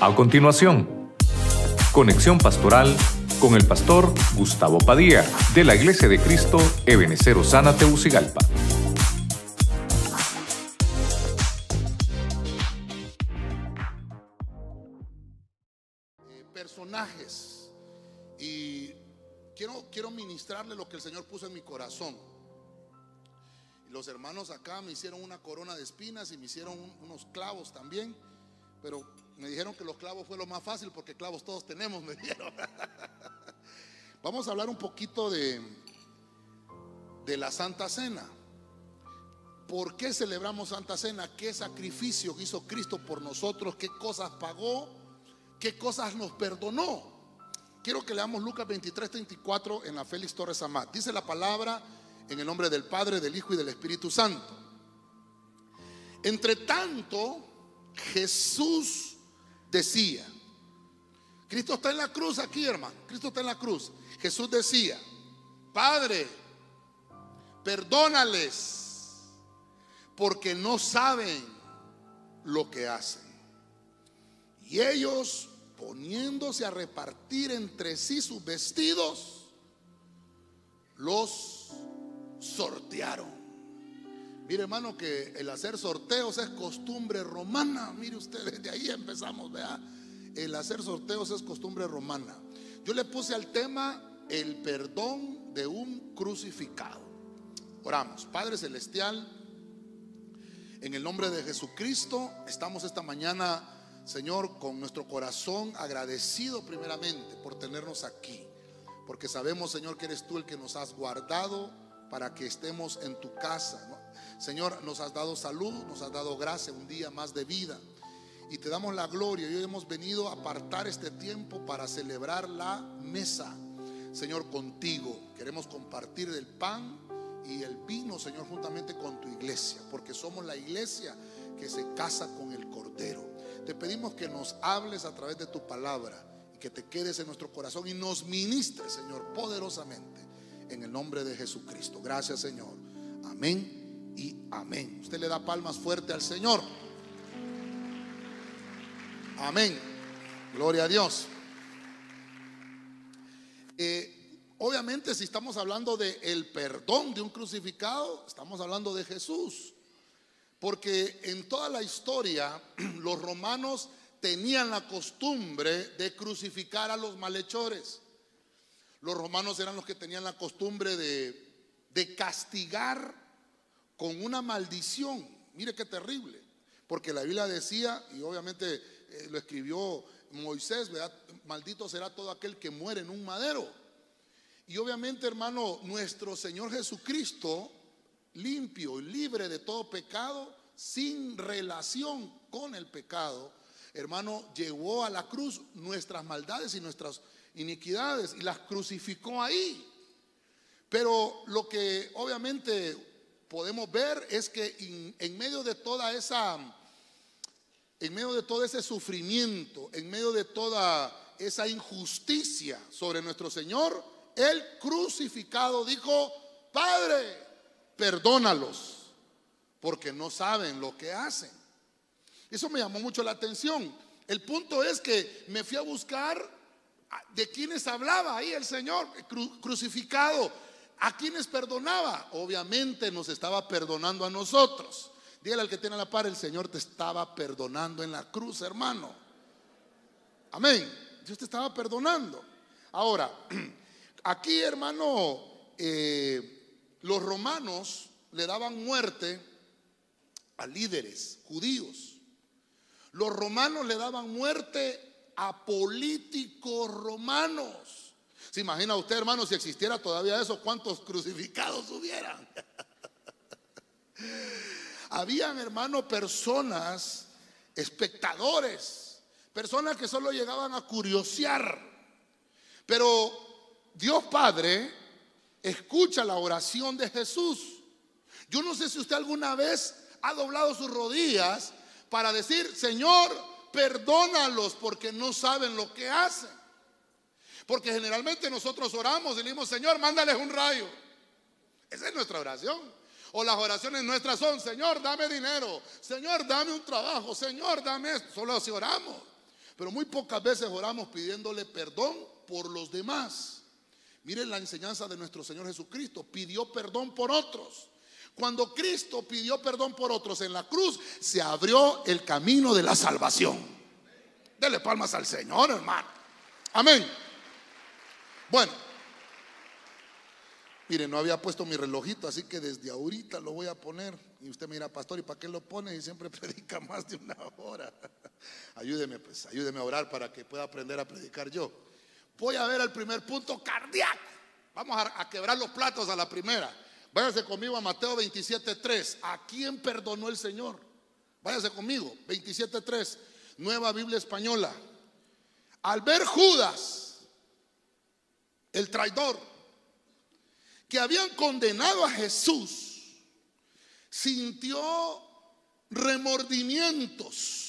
A continuación, conexión pastoral con el pastor Gustavo Padilla de la Iglesia de Cristo Ebenecer Osana Teucigalpa. personajes y quiero, quiero ministrarle lo que el Señor puso en mi corazón. Los hermanos acá me hicieron una corona de espinas y me hicieron un- unos clavos también, pero me dijeron que los clavos fue lo más fácil porque clavos todos tenemos, me dijeron. Vamos a hablar un poquito de, de la Santa Cena. ¿Por qué celebramos Santa Cena? ¿Qué sacrificio hizo Cristo por nosotros? ¿Qué cosas pagó? ¿Qué cosas nos perdonó? Quiero que leamos Lucas 23, 34 en la Félix Torres Amat. Dice la palabra en el nombre del Padre, del Hijo y del Espíritu Santo. Entre tanto, Jesús decía, Cristo está en la cruz aquí, hermano. Cristo está en la cruz. Jesús decía, Padre, perdónales porque no saben lo que hacen. Y ellos, poniéndose a repartir entre sí sus vestidos, los sortearon. Mire, hermano, que el hacer sorteos es costumbre romana. Mire usted, desde ahí empezamos, vea. El hacer sorteos es costumbre romana. Yo le puse al tema el perdón de un crucificado. Oramos, Padre Celestial, en el nombre de Jesucristo, estamos esta mañana, Señor, con nuestro corazón agradecido primeramente por tenernos aquí. Porque sabemos, Señor, que eres tú el que nos has guardado para que estemos en tu casa. Señor, nos has dado salud, nos has dado gracia, un día más de vida. Y te damos la gloria. Hoy hemos venido a apartar este tiempo para celebrar la mesa. Señor, contigo. Queremos compartir del pan y el vino, Señor, juntamente con tu iglesia, porque somos la iglesia que se casa con el Cordero. Te pedimos que nos hables a través de tu palabra y que te quedes en nuestro corazón y nos ministres, Señor, poderosamente, en el nombre de Jesucristo. Gracias, Señor. Amén y amén. Usted le da palmas fuerte al Señor. Amén. Gloria a Dios. Eh, Obviamente, si estamos hablando de el perdón de un crucificado, estamos hablando de Jesús. Porque en toda la historia, los romanos tenían la costumbre de crucificar a los malhechores. Los romanos eran los que tenían la costumbre de, de castigar con una maldición. Mire qué terrible. Porque la Biblia decía, y obviamente eh, lo escribió Moisés, maldito será todo aquel que muere en un madero. Y obviamente, hermano, nuestro Señor Jesucristo, limpio y libre de todo pecado, sin relación con el pecado, hermano, llevó a la cruz nuestras maldades y nuestras iniquidades y las crucificó ahí. Pero lo que obviamente podemos ver es que en, medio de toda esa, en medio de todo ese sufrimiento, en medio de toda esa injusticia sobre nuestro Señor, el crucificado dijo, Padre, perdónalos, porque no saben lo que hacen. Eso me llamó mucho la atención. El punto es que me fui a buscar de quienes hablaba ahí el Señor cru crucificado, a quienes perdonaba. Obviamente nos estaba perdonando a nosotros. Dígale al que tiene la par, el Señor te estaba perdonando en la cruz, hermano. Amén. Dios te estaba perdonando. Ahora, Aquí, hermano, eh, los romanos le daban muerte a líderes judíos. Los romanos le daban muerte a políticos romanos. ¿Se imagina usted, hermano, si existiera todavía eso, cuántos crucificados hubieran? Habían, hermano, personas, espectadores, personas que solo llegaban a curiosear. Pero Dios Padre escucha la oración de Jesús. Yo no sé si usted alguna vez ha doblado sus rodillas para decir, Señor, perdónalos porque no saben lo que hacen. Porque generalmente nosotros oramos y le decimos, Señor, mándales un rayo. Esa es nuestra oración. O las oraciones nuestras son, Señor, dame dinero. Señor, dame un trabajo. Señor, dame esto. Solo así oramos. Pero muy pocas veces oramos pidiéndole perdón por los demás. Miren la enseñanza de nuestro Señor Jesucristo. Pidió perdón por otros. Cuando Cristo pidió perdón por otros en la cruz, se abrió el camino de la salvación. Dele palmas al Señor, hermano. Amén. Bueno, miren, no había puesto mi relojito, así que desde ahorita lo voy a poner. Y usted me dirá, pastor, ¿y para qué lo pone? Y siempre predica más de una hora. ayúdeme, pues, ayúdeme a orar para que pueda aprender a predicar yo. Voy a ver el primer punto cardíaco. Vamos a, a quebrar los platos a la primera. Váyase conmigo a Mateo 27.3. ¿A quién perdonó el Señor? Váyase conmigo, 27.3, nueva Biblia española. Al ver Judas, el traidor, que habían condenado a Jesús, sintió remordimientos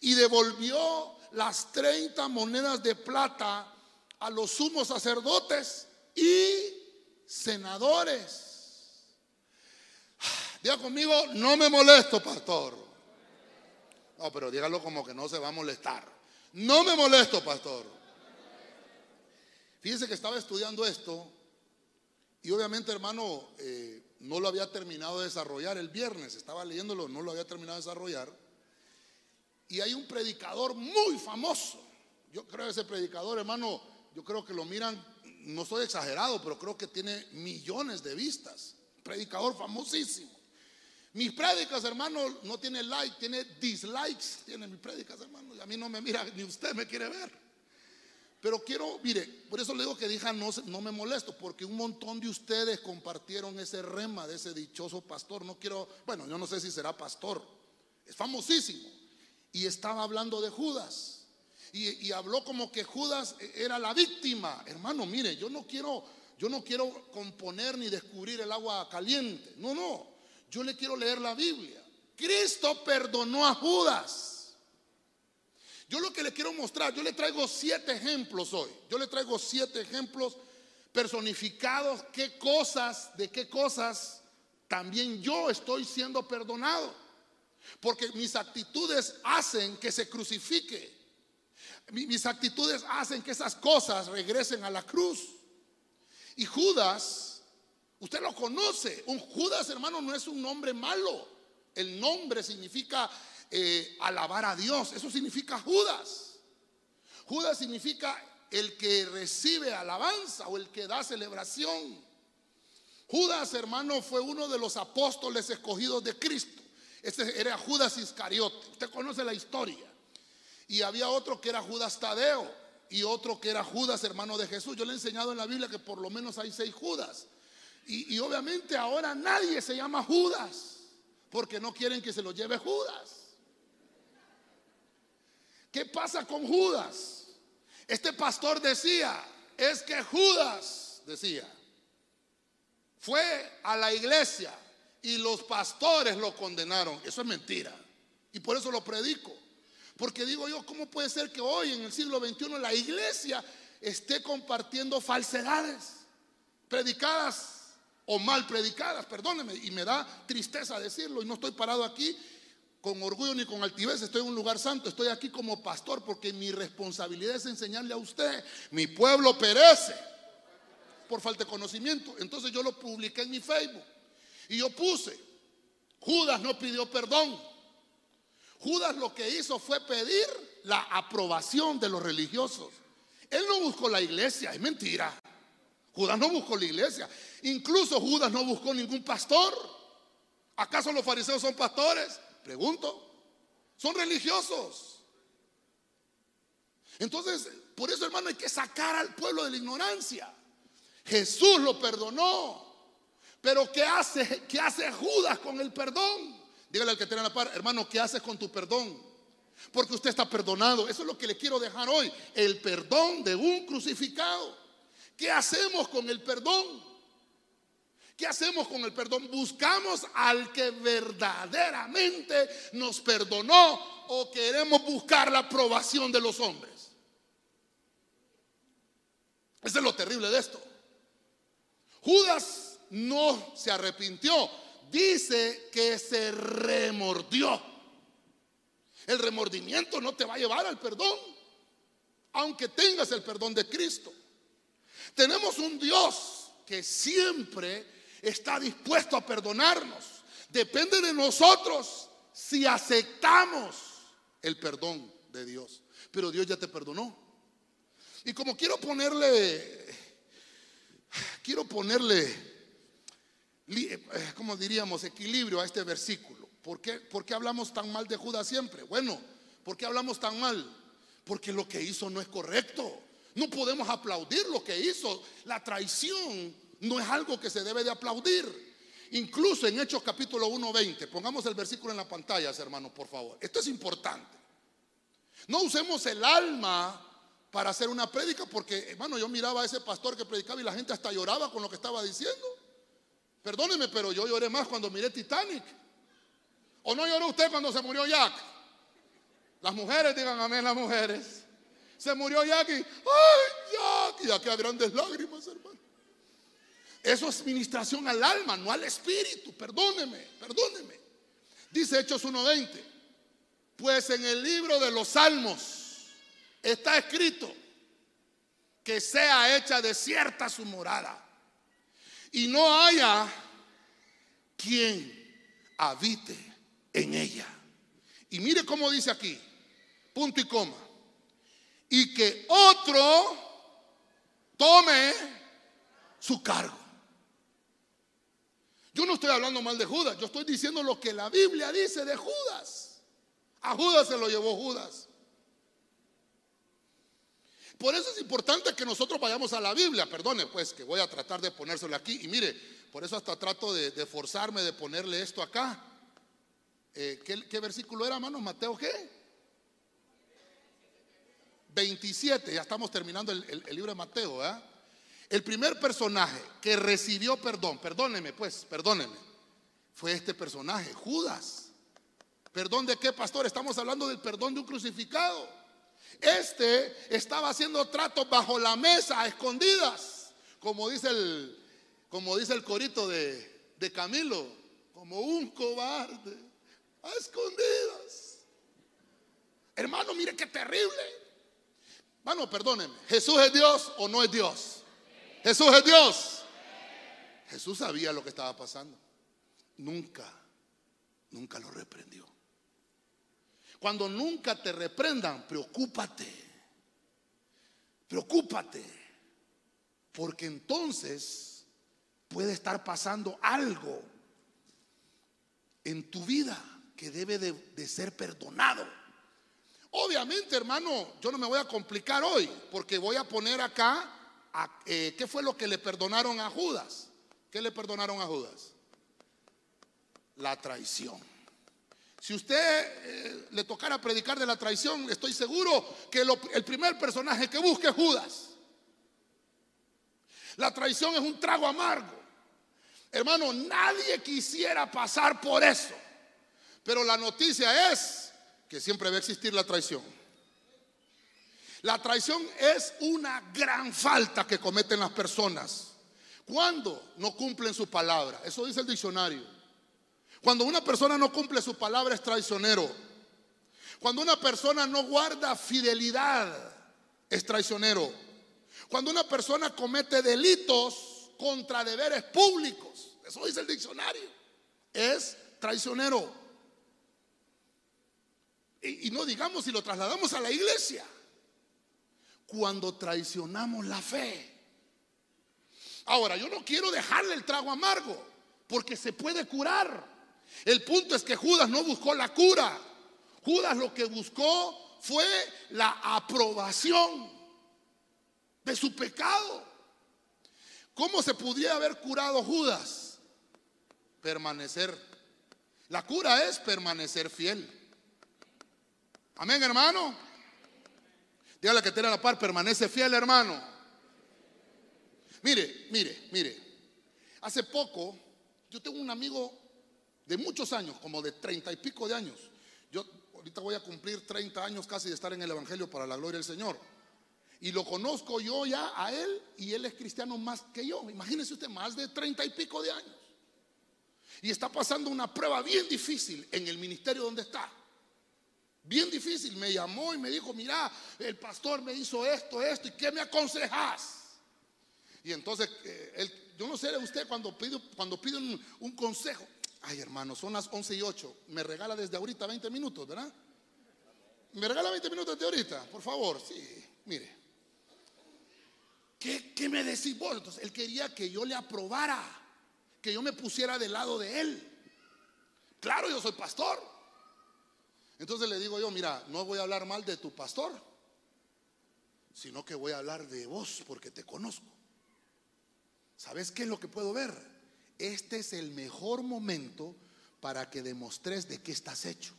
y devolvió las 30 monedas de plata a los sumos sacerdotes y senadores. Diga conmigo, no me molesto, pastor. No, pero dígalo como que no se va a molestar. No me molesto, pastor. Fíjense que estaba estudiando esto y obviamente, hermano, eh, no lo había terminado de desarrollar el viernes. Estaba leyéndolo, no lo había terminado de desarrollar. Y hay un predicador muy famoso. Yo creo que ese predicador, hermano, yo creo que lo miran no soy exagerado, pero creo que tiene millones de vistas. Predicador famosísimo. Mis prédicas, hermano, no tiene like, tiene dislikes. Tiene mis prédicas, hermano. Y a mí no me mira, ni usted me quiere ver. Pero quiero, mire, por eso le digo que dije no, no me molesto, porque un montón de ustedes compartieron ese rema de ese dichoso pastor. No quiero, bueno, yo no sé si será pastor. Es famosísimo. Y estaba hablando de Judas y, habló como que Judas era la víctima. Hermano, mire, yo no quiero, yo no quiero componer ni descubrir el agua caliente. No, no. Yo le quiero leer la Biblia. Cristo perdonó a Judas. Yo lo que le quiero mostrar, yo le traigo siete ejemplos hoy. Yo le traigo siete ejemplos personificados, qué cosas, de qué cosas también yo estoy siendo perdonado. Porque mis actitudes hacen que se crucifique mis actitudes hacen que esas cosas regresen a la cruz. Y Judas, usted lo conoce, un Judas hermano no es un nombre malo. El nombre significa eh, alabar a Dios, eso significa Judas. Judas significa el que recibe alabanza o el que da celebración. Judas, hermano, fue uno de los apóstoles escogidos de Cristo. Este era Judas Iscariote. Usted conoce la historia. Y había otro que era Judas Tadeo y otro que era Judas, hermano de Jesús. Yo le he enseñado en la Biblia que por lo menos hay seis Judas. Y, obviamente ahora nadie se llama Judas porque no quieren que se lo lleve Judas. ¿Qué pasa con Judas? Este pastor decía, es que Judas, decía, fue a la iglesia y los pastores lo condenaron. Eso es mentira. Y por eso lo predico. Porque digo yo, ¿cómo puede ser que hoy en el siglo XXI la iglesia esté compartiendo falsedades, predicadas o mal predicadas, perdóneme, y me da tristeza decirlo, y no estoy parado aquí con orgullo ni con altivez, estoy en un lugar santo, estoy aquí como pastor porque mi responsabilidad es enseñarle a usted, mi pueblo perece por falta de conocimiento. Entonces yo lo publiqué en mi Facebook y yo puse, Judas no pidió perdón, Judas lo que hizo fue pedir la aprobación de los religiosos. Él no buscó la iglesia, es mentira. Judas no buscó la iglesia. Incluso Judas no buscó ningún pastor. ¿Acaso los fariseos son pastores? Pregunto. Son religiosos. Entonces, por eso hermano hay que sacar al pueblo de la ignorancia. Jesús lo perdonó. Pero ¿qué hace, qué hace Judas con el perdón? Dígale al que tiene la par, hermano, ¿qué haces con tu perdón? Porque usted está perdonado. Eso es lo que le quiero dejar hoy. El perdón de un crucificado. ¿Qué hacemos con el perdón? ¿Qué hacemos con el perdón? Buscamos al que verdaderamente nos perdonó o queremos buscar la aprobación de los hombres. Eso es lo terrible de esto. Judas no se arrepintió dice que se remordió. El remordimiento no te va a llevar al perdón, aunque tengas el perdón de Cristo. Tenemos un Dios que siempre está dispuesto a perdonarnos. Depende de nosotros si aceptamos el perdón de Dios. Pero Dios ya te perdonó. Y como quiero ponerle, quiero ponerle, como diríamos, equilibrio a este versículo. ¿Por qué, ¿Por qué hablamos tan mal de Judas siempre? Bueno, ¿por qué hablamos tan mal? Porque lo que hizo no es correcto. No podemos aplaudir lo que hizo. La traición no es algo que se debe de aplaudir. Incluso en Hechos capítulo 1.20, pongamos el versículo en la pantalla, hermanos, por favor. Esto es importante. No usemos el alma para hacer una prédica, porque, hermano, yo miraba a ese pastor que predicaba y la gente hasta lloraba con lo que estaba diciendo. Perdóneme, pero yo lloré más cuando miré Titanic. ¿O no lloró usted cuando se murió Jack? Las mujeres, digan amén, las mujeres. Se murió Jack y, ¡ay, Jack! Y aquí a grandes lágrimas, hermano. Eso es ministración al alma, no al espíritu. Perdóneme, perdóneme. Dice Hechos 1.20. Pues en el libro de los Salmos está escrito que sea hecha desierta su morada y no haya quien habite en ella. Y mire cómo dice aquí, punto y coma. Y que otro tome su cargo. Yo no estoy hablando mal de Judas, yo estoy diciendo lo que la Biblia dice de Judas. A Judas se lo llevó Judas. Por eso es importante que nosotros vayamos a la Biblia. Perdone, pues que voy a tratar de ponérselo aquí. Y mire, por eso hasta trato de, forzarme de ponerle esto acá. Eh, ¿qué, versículo era, hermanos? Mateo, ¿qué? 27, ya estamos terminando el, libro de Mateo. El primer personaje que recibió perdón, perdóneme pues, perdóneme, fue este personaje, Judas. ¿Perdón de qué, pastor? Estamos hablando del perdón de un crucificado. Este estaba haciendo tratos bajo la mesa, a escondidas, como dice el, como dice el corito de, de Camilo, como un cobarde, a escondidas. Hermano, mire qué terrible. Hermano, perdóneme, ¿Jesús es Dios o no es Dios? Jesús es Dios. Jesús sabía lo que estaba pasando. Nunca, nunca lo reprendió. Cuando nunca te reprendan, preocúpate. Preocúpate. Porque entonces puede estar pasando algo en tu vida que debe de, ser perdonado. Obviamente, hermano, yo no me voy a complicar hoy porque voy a poner acá eh, ¿qué fue lo que le perdonaron a Judas? ¿Qué le perdonaron a Judas? La traición. Si usted eh, le tocara predicar de la traición, estoy seguro que el primer personaje que busque es Judas. La traición es un trago amargo. Hermano, nadie quisiera pasar por eso. Pero la noticia es que siempre va a existir la traición. La traición es una gran falta que cometen las personas. Cuando no cumplen su palabra. Eso dice el diccionario. Cuando una persona no cumple su palabra es traicionero. Cuando una persona no guarda fidelidad es traicionero. Cuando una persona comete delitos contra deberes públicos, eso dice el diccionario, es traicionero. Y, no digamos si lo trasladamos a la iglesia cuando traicionamos la fe. Ahora, yo no quiero dejarle el trago amargo, porque se puede curar. El punto es que Judas no buscó la cura. Judas lo que buscó fue la aprobación de su pecado. ¿Cómo se podría haber curado Judas? Permanecer. La cura es permanecer fiel. Amén, hermano. Dígale que tiene la par, permanece fiel, hermano. Mire, mire, mire. Hace poco, yo tengo un amigo de muchos años, como de treinta y pico de años. Yo ahorita voy a cumplir 30 años casi de estar en el Evangelio para la gloria del Señor. Y lo conozco yo ya a él y él es cristiano más que yo. Imagínese usted, más de treinta y pico de años. Y está pasando una prueba bien difícil en el ministerio donde está Bien difícil. Me llamó y me dijo, mira, el pastor me hizo esto, esto, ¿y qué me aconsejas? Y entonces, eh, yo no sé usted cuando pide, cuando pide un, consejo. Ay, hermano, son las 11 y 8. Me regala desde ahorita 20 minutos, ¿verdad? ¿Me regala 20 minutos de ahorita? Por favor, sí, mire. ¿Qué, ¿Qué, me decís vos? Entonces, él quería que yo le aprobara, que yo me pusiera del lado de él. Claro, yo soy pastor. Entonces le digo yo, mira, no voy a hablar mal de tu pastor, sino que voy a hablar de vos porque te conozco. ¿Sabes qué es lo que puedo ver? Este es el mejor momento para que demostres de qué estás hecho.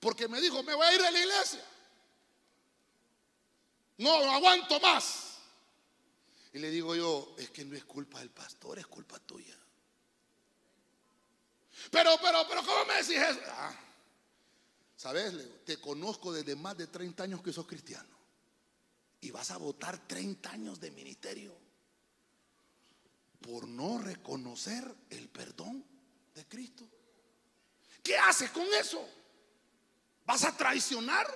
Porque me dijo, me voy a ir a la iglesia. No, aguanto más. Y le digo yo, es que no es culpa del pastor, es culpa tuya. Pero, pero, pero, ¿cómo me decís eso? Ah, ¿Sabes? Te conozco desde más de 30 años que sos cristiano. Y vas a votar 30 años de ministerio por no reconocer el perdón de Cristo. ¿Qué haces con eso? ¿Vas a traicionar?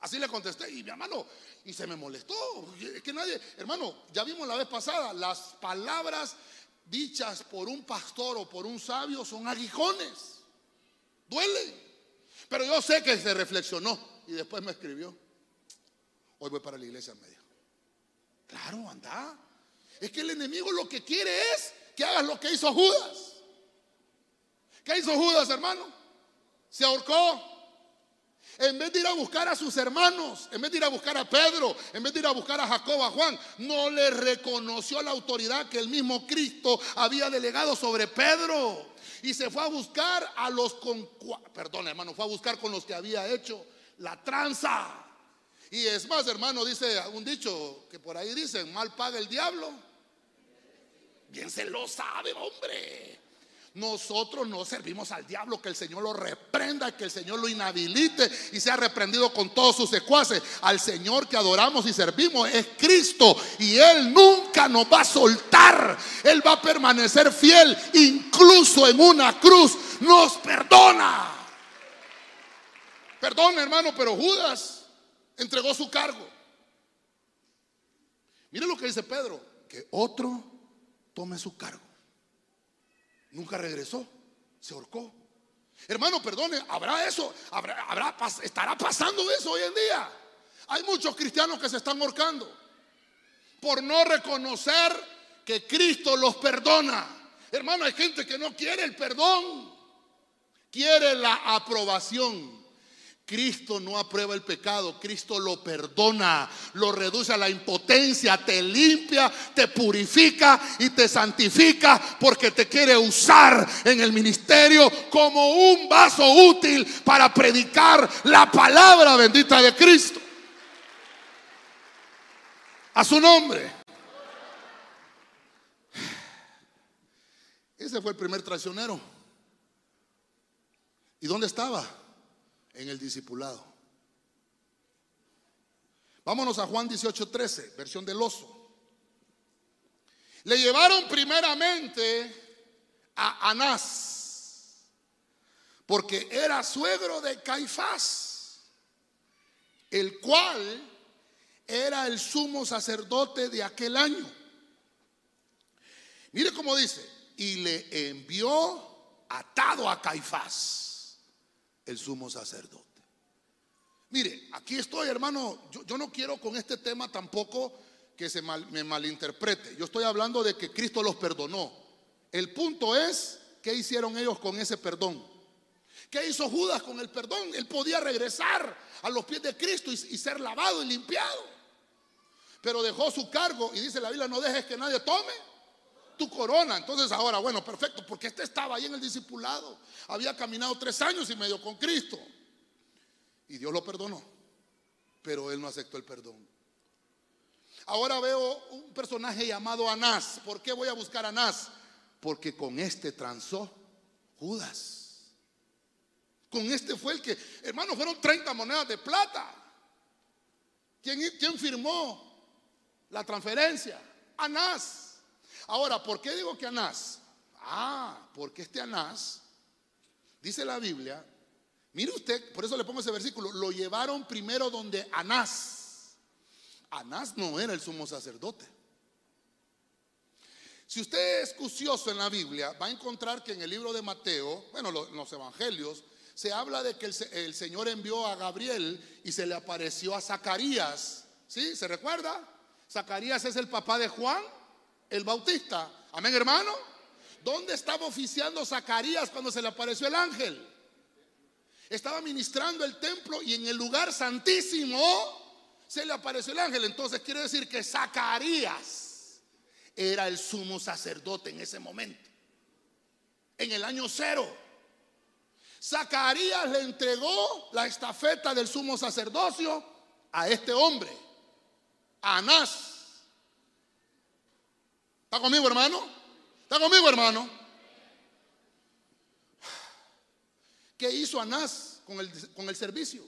Así le contesté y mi hermano, y se me molestó. Es que nadie, hermano, ya vimos la vez pasada, las palabras dichas por un pastor o por un sabio son aguijones. Duelen. Pero yo sé que se reflexionó y después me escribió. Hoy voy para la iglesia medio. Claro, anda. Es que el enemigo lo que quiere es que hagas lo que hizo Judas. ¿Qué hizo Judas, hermano? Se ahorcó. En vez de ir a buscar a sus hermanos, en vez de ir a buscar a Pedro, en vez de ir a buscar a Jacob, a Juan, no le reconoció la autoridad que el mismo Cristo había delegado sobre Pedro. Y se fue a buscar a los con, perdón hermano, fue a buscar con los que había hecho la tranza. Y es más, hermano, dice un dicho que por ahí dicen, mal paga el diablo. Bien se lo sabe, hombre. Nosotros no servimos al diablo, que el Señor lo reprenda, que el Señor lo inhabilite y sea reprendido con todos sus secuaces. Al Señor que adoramos y servimos es Cristo y Él nunca nos va a soltar. Él va a permanecer fiel, incluso en una cruz. Nos perdona. Perdón, hermano, pero Judas entregó su cargo. Mire lo que dice Pedro, que otro tome su cargo. Nunca regresó, se ahorcó. Hermano, perdone, ¿habrá eso? ¿Habrá, habrá, ¿Estará pasando eso hoy en día? Hay muchos cristianos que se están ahorcando por no reconocer que Cristo los perdona. Hermano, hay gente que no quiere el perdón, quiere la aprobación. Cristo no aprueba el pecado, Cristo lo perdona, lo reduce a la impotencia, te limpia, te purifica y te santifica porque te quiere usar en el ministerio como un vaso útil para predicar la palabra bendita de Cristo. A su nombre. Ese fue el primer traicionero. ¿Y dónde estaba? En el discipulado. Vámonos a Juan 18:13, versión del oso. Le llevaron primeramente a Anás, porque era suegro de Caifás, el cual era el sumo sacerdote de aquel año. Mire cómo dice, y le envió atado a Caifás el sumo sacerdote. Mire, aquí estoy, hermano. Yo, no quiero con este tema tampoco que se me malinterprete. Yo estoy hablando de que Cristo los perdonó. El punto es, ¿qué hicieron ellos con ese perdón? ¿Qué hizo Judas con el perdón? Él podía regresar a los pies de Cristo y, y ser lavado y limpiado. Pero dejó su cargo y dice la Biblia, no dejes que nadie tome tu corona. Entonces ahora, bueno, perfecto, porque este estaba ahí en el discipulado. Había caminado tres años y medio con Cristo. Y Dios lo perdonó. Pero él no aceptó el perdón. Ahora veo un personaje llamado Anás. ¿Por qué voy a buscar a Anás? Porque con este transó Judas. Con este fue el que, hermano, fueron 30 monedas de plata. ¿Quién, quién firmó la transferencia? Anás. Ahora, ¿por qué digo que Anás? Ah, porque este Anás, dice la Biblia, Mire usted, por eso le pongo ese versículo, lo llevaron primero donde Anás. Anás no era el sumo sacerdote. Si usted es cucioso en la Biblia, va a encontrar que en el libro de Mateo, bueno, en los evangelios, se habla de que el, Señor envió a Gabriel y se le apareció a Zacarías. ¿Sí? ¿Se recuerda? Zacarías es el papá de Juan, el Bautista. Amén, hermano. ¿Dónde estaba oficiando Zacarías cuando se le apareció el ángel? Estaba ministrando el templo y en el lugar santísimo se le apareció el ángel. Entonces quiere decir que Zacarías era el sumo sacerdote en ese momento. En el año cero. Zacarías le entregó la estafeta del sumo sacerdocio a este hombre, a Anás. ¿Está conmigo, hermano? ¿Está conmigo, hermano? ¿Qué hizo Anás con el, con el servicio?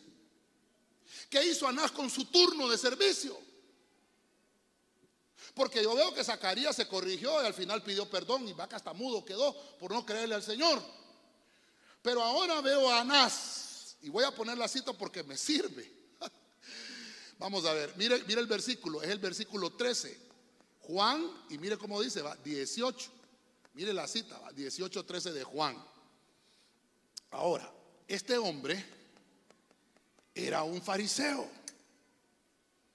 ¿Qué hizo Anás con su turno de servicio? Porque yo veo que Zacarías se corrigió y al final pidió perdón y vaca hasta mudo quedó por no creerle al Señor. Pero ahora veo a Anás y voy a poner la cita porque me sirve. Vamos a ver, mire, mire el versículo, es el versículo 13. Juan, y mire cómo dice, va 18. Mire la cita, va 18, 13 de Juan. Ahora, este hombre era un fariseo,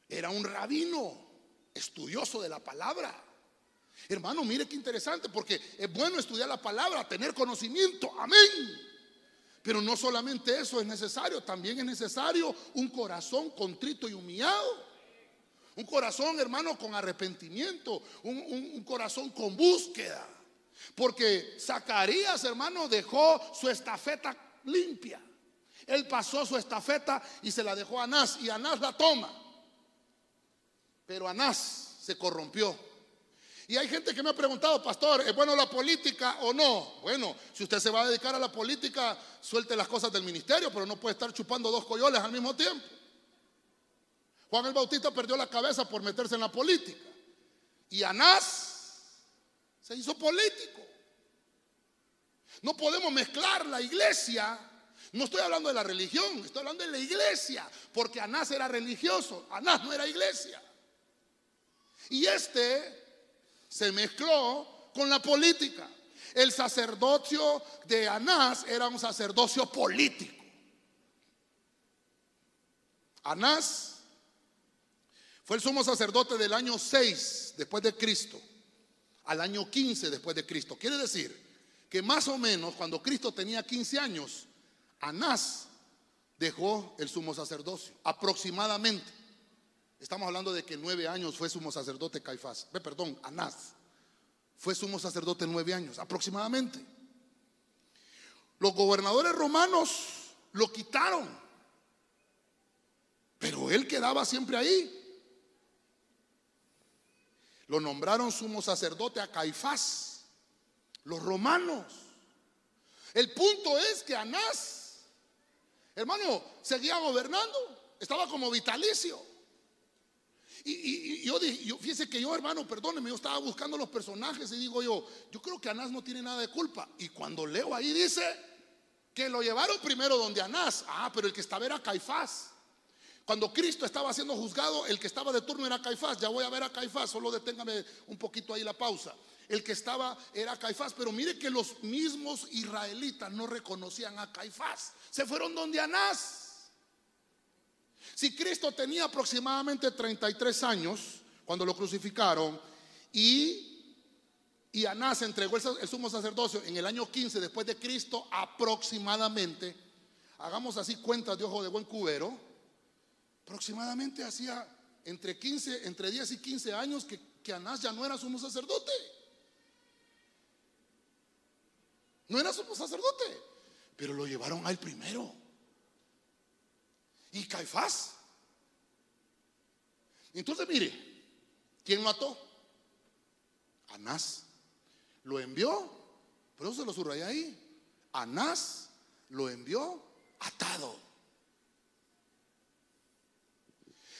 era un rabino, estudioso de la palabra. Hermano, mire qué interesante, porque es bueno estudiar la palabra, tener conocimiento. Amén. Pero no solamente eso es necesario, también es necesario un corazón contrito y humillado. Un corazón, hermano, con arrepentimiento, un, corazón con búsqueda. Porque Zacarías, hermano, dejó su estafeta limpia. Él pasó su estafeta y se la dejó a Anás y Anás la toma. Pero Anás se corrompió y hay gente que me ha preguntado, pastor, ¿es bueno la política o no? Bueno, si usted se va a dedicar a la política, suelte las cosas del ministerio, pero no puede estar chupando dos coyoles al mismo tiempo. Juan el Bautista perdió la cabeza por meterse en la política. Y Anás se hizo político. No podemos mezclar la iglesia. No estoy hablando de la religión, estoy hablando de la iglesia, porque Anás era religioso, Anás no era iglesia. Y este se mezcló con la política. El sacerdocio de Anás era un sacerdocio político. Anás fue el sumo sacerdote del año 6 después de Cristo al año 15 después de Cristo. Quiere decir que más o menos cuando Cristo tenía 15 años, Anás dejó el sumo sacerdocio, aproximadamente. Estamos hablando de que nueve años fue sumo sacerdote Caifás. Perdón, Anás. Fue sumo sacerdote nueve años, aproximadamente. Los gobernadores romanos lo quitaron. Pero él quedaba siempre ahí. Lo nombraron sumo sacerdote a Caifás. Los romanos. El punto es que Anás, hermano, seguía gobernando. Estaba como vitalicio. Y, yo dije, yo, fíjese que yo, hermano, perdóneme, yo estaba buscando los personajes y digo yo, yo creo que Anás no tiene nada de culpa. Y cuando leo ahí dice que lo llevaron primero donde Anás. Ah, pero el que estaba era Caifás. Cuando Cristo estaba siendo juzgado, el que estaba de turno era Caifás. Ya voy a ver a Caifás, solo deténgame un poquito ahí la pausa. El que estaba era Caifás, pero mire que los mismos israelitas no reconocían a Caifás. Se fueron donde Anás. Si Cristo tenía aproximadamente 33 años cuando lo crucificaron y, y Anás entregó el, sumo sacerdocio en el año 15 después de Cristo aproximadamente, hagamos así cuentas de ojo de buen cubero, aproximadamente hacía entre 15, entre 10 y 15 años que, Anás ya no era sumo sacerdote. No era sumo sacerdote, pero lo llevaron al primero. Y Caifás. Entonces, mire, ¿quién mató? Anás. Lo envió, por eso se lo subrayé ahí. Anás lo envió atado.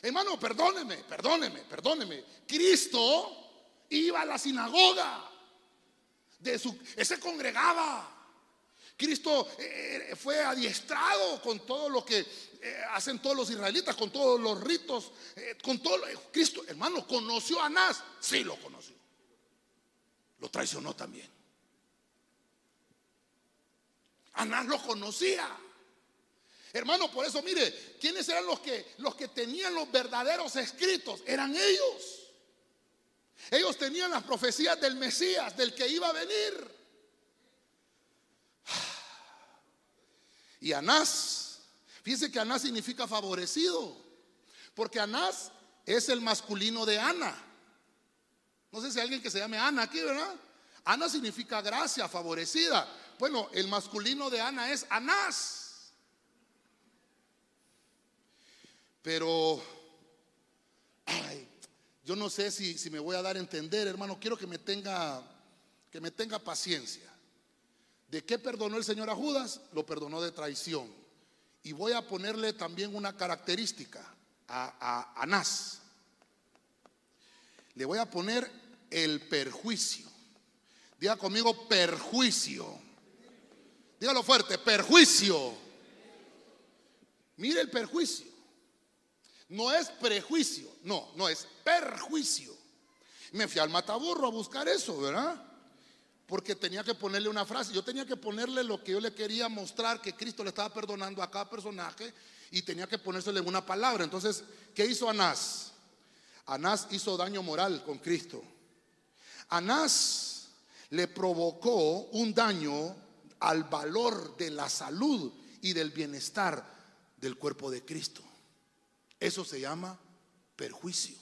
Hermano, perdóneme, perdóneme, perdóneme. Cristo iba a la sinagoga de su, se congregaba. Cristo eh, fue adiestrado con todo lo que eh, hacen todos los israelitas, con todos los ritos, eh, con todo. Cristo, hermano, conoció a Anás. Sí, lo conoció. Lo traicionó también. Anás lo conocía. Hermano, por eso mire, ¿quiénes eran los que los que tenían los verdaderos escritos? Eran ellos. Ellos tenían las profecías del Mesías, del que iba a venir. Y Anás, fíjense que Anás significa favorecido, porque Anás es el masculino de Ana. No sé si hay alguien que se llame Ana aquí, ¿verdad? Ana significa gracia, favorecida. Bueno, el masculino de Ana es Anás. Pero, ay, yo no sé si, si me voy a dar a entender, hermano. Quiero que me tenga, que me tenga paciencia. ¿De qué perdonó el Señor a Judas? Lo perdonó de traición. Y voy a ponerle también una característica a, a Anás. Le voy a poner el perjuicio. Diga conmigo perjuicio. Dígalo fuerte, perjuicio. Mire el perjuicio. No es prejuicio, no, no es perjuicio. Me fui al mataburro a buscar eso, ¿verdad? porque tenía que ponerle una frase. Yo tenía que ponerle lo que yo le quería mostrar que Cristo le estaba perdonando a cada personaje y tenía que ponérsele una palabra. Entonces, ¿qué hizo Anás? Anás hizo daño moral con Cristo. Anás le provocó un daño al valor de la salud y del bienestar del cuerpo de Cristo. Eso se llama perjuicio.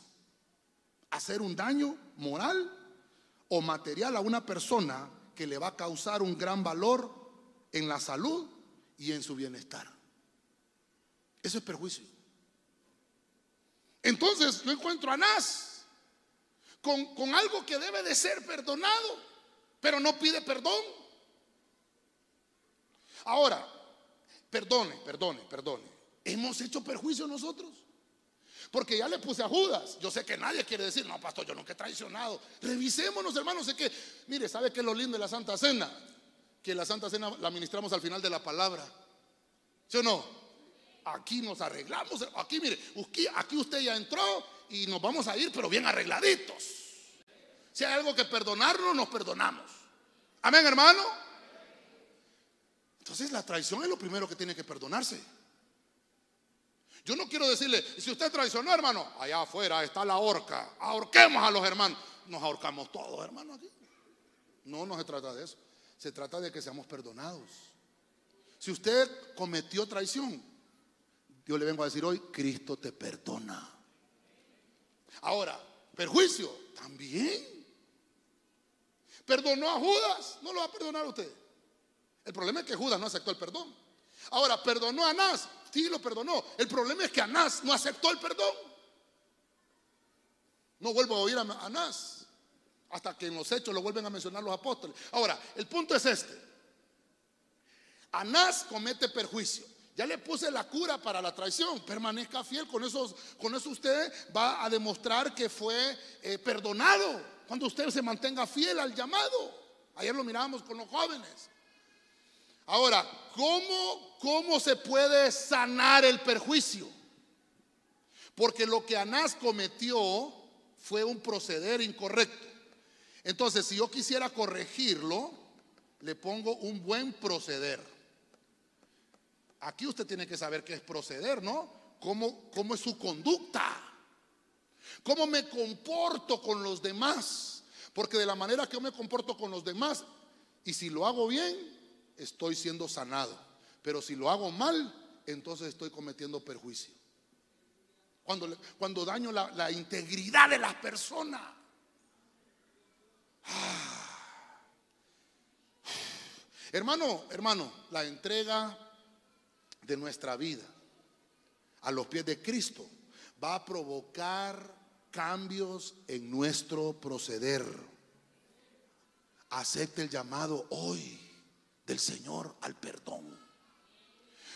Hacer un daño moral o material a una persona que le va a causar un gran valor en la salud y en su bienestar. Eso es perjuicio. Entonces yo encuentro a Anás con, con algo que debe de ser perdonado, pero no pide perdón. Ahora, perdone, perdone, perdone. ¿Hemos hecho perjuicio nosotros? Porque ya le puse a Judas. Yo sé que nadie quiere decir, no, pastor, yo nunca he traicionado. Revisémonos, hermanos. Sé que, mire, ¿sabe qué es lo lindo de la Santa Cena? Que la Santa Cena la ministramos al final de la palabra. ¿Sí o no? Aquí nos arreglamos. Aquí, mire, aquí usted ya entró y nos vamos a ir, pero bien arregladitos. Si hay algo que perdonarnos, nos perdonamos. Amén, hermano. Entonces la traición es lo primero que tiene que perdonarse. Yo no quiero decirle, si usted traicionó, hermano, allá afuera está la horca, ahorquemos a los hermanos. Nos ahorcamos todos, hermano, aquí. No, no se trata de eso. Se trata de que seamos perdonados. Si usted cometió traición, yo le vengo a decir hoy, Cristo te perdona. Ahora, perjuicio, también. Perdonó a Judas, no lo va a perdonar usted. El problema es que Judas no aceptó el perdón. Ahora, perdonó a Anás, sí lo perdonó. El problema es que Anás no aceptó el perdón. No vuelvo a oír a Anás hasta que en los hechos lo vuelven a mencionar los apóstoles. Ahora, el punto es este. Anás comete perjuicio. Ya le puse la cura para la traición. Permanezca fiel. Con eso, con eso usted va a demostrar que fue eh, perdonado. Cuando usted se mantenga fiel al llamado. Ayer lo mirábamos con los jóvenes. Ahora, ¿cómo, ¿cómo se puede sanar el perjuicio? Porque lo que Anás cometió fue un proceder incorrecto. Entonces, si yo quisiera corregirlo, le pongo un buen proceder. Aquí usted tiene que saber qué es proceder, ¿no? ¿Cómo, cómo es su conducta? ¿Cómo me comporto con los demás? Porque de la manera que yo me comporto con los demás, y si lo hago bien, estoy siendo sanado. Pero si lo hago mal, entonces estoy cometiendo perjuicio. Cuando, cuando daño la, integridad de la persona. Ah. Hermano, hermano, la entrega de nuestra vida a los pies de Cristo va a provocar cambios en nuestro proceder. Acepte el llamado hoy del Señor al perdón.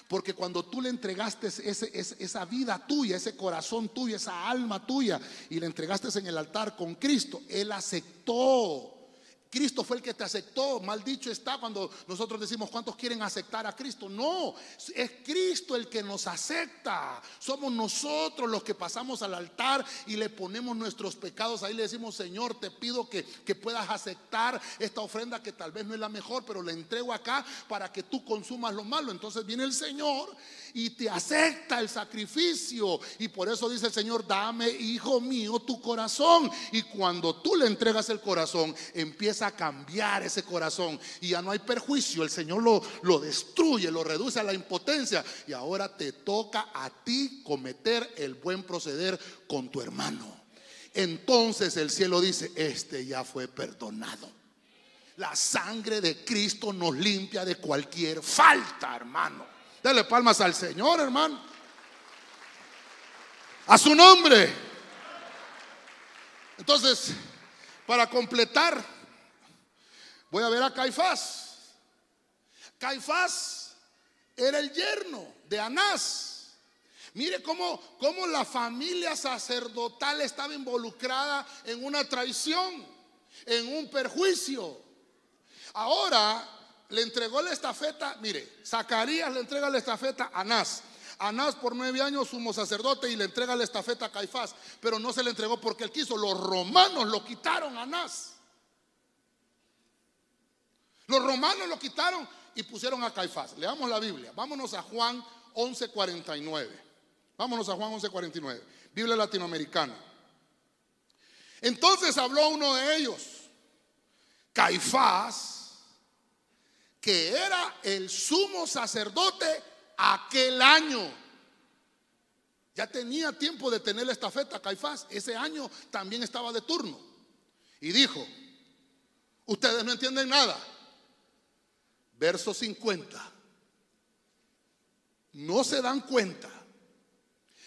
Porque cuando tú le entregaste esa vida tuya, ese corazón tuyo, esa alma tuya, y le entregaste en el altar con Cristo, Él aceptó Cristo fue el que te aceptó. Mal dicho está cuando nosotros decimos cuántos quieren aceptar a Cristo. No, es Cristo el que nos acepta. Somos nosotros los que pasamos al altar y le ponemos nuestros pecados. Ahí le decimos, Señor, te pido que, que puedas aceptar esta ofrenda que tal vez no es la mejor, pero la entrego acá para que tú consumas lo malo. Entonces viene el Señor y te acepta el sacrificio. Y por eso dice el Señor, dame, hijo mío, tu corazón. Y cuando tú le entregas el corazón, empieza a cambiar ese corazón. Y ya no hay perjuicio. El Señor lo, lo destruye, lo reduce a la impotencia. Y ahora te toca a ti cometer el buen proceder con tu hermano. Entonces el cielo dice, este ya fue perdonado. La sangre de Cristo nos limpia de cualquier falta, hermano. Dale palmas al Señor, hermano. A su nombre. Entonces, para completar, voy a ver a Caifás. Caifás era el yerno de Anás. Mire cómo, cómo la familia sacerdotal estaba involucrada en una traición, en un perjuicio. Ahora le entregó la estafeta, mire, Zacarías le entrega la estafeta a Anás. Anás por nueve años sumo sacerdote y le entrega la estafeta a Caifás, pero no se le entregó porque él quiso. Los romanos lo quitaron a Anás. Los romanos lo quitaron y pusieron a Caifás. Leamos la Biblia. Vámonos a Juan 11:49. Vámonos a Juan 11:49. Biblia latinoamericana. Entonces habló uno de ellos, Caifás que era el sumo sacerdote aquel año. Ya tenía tiempo de tener la estafeta Caifás. Ese año también estaba de turno. Y dijo, ustedes no entienden nada. Verso 50. No se dan cuenta.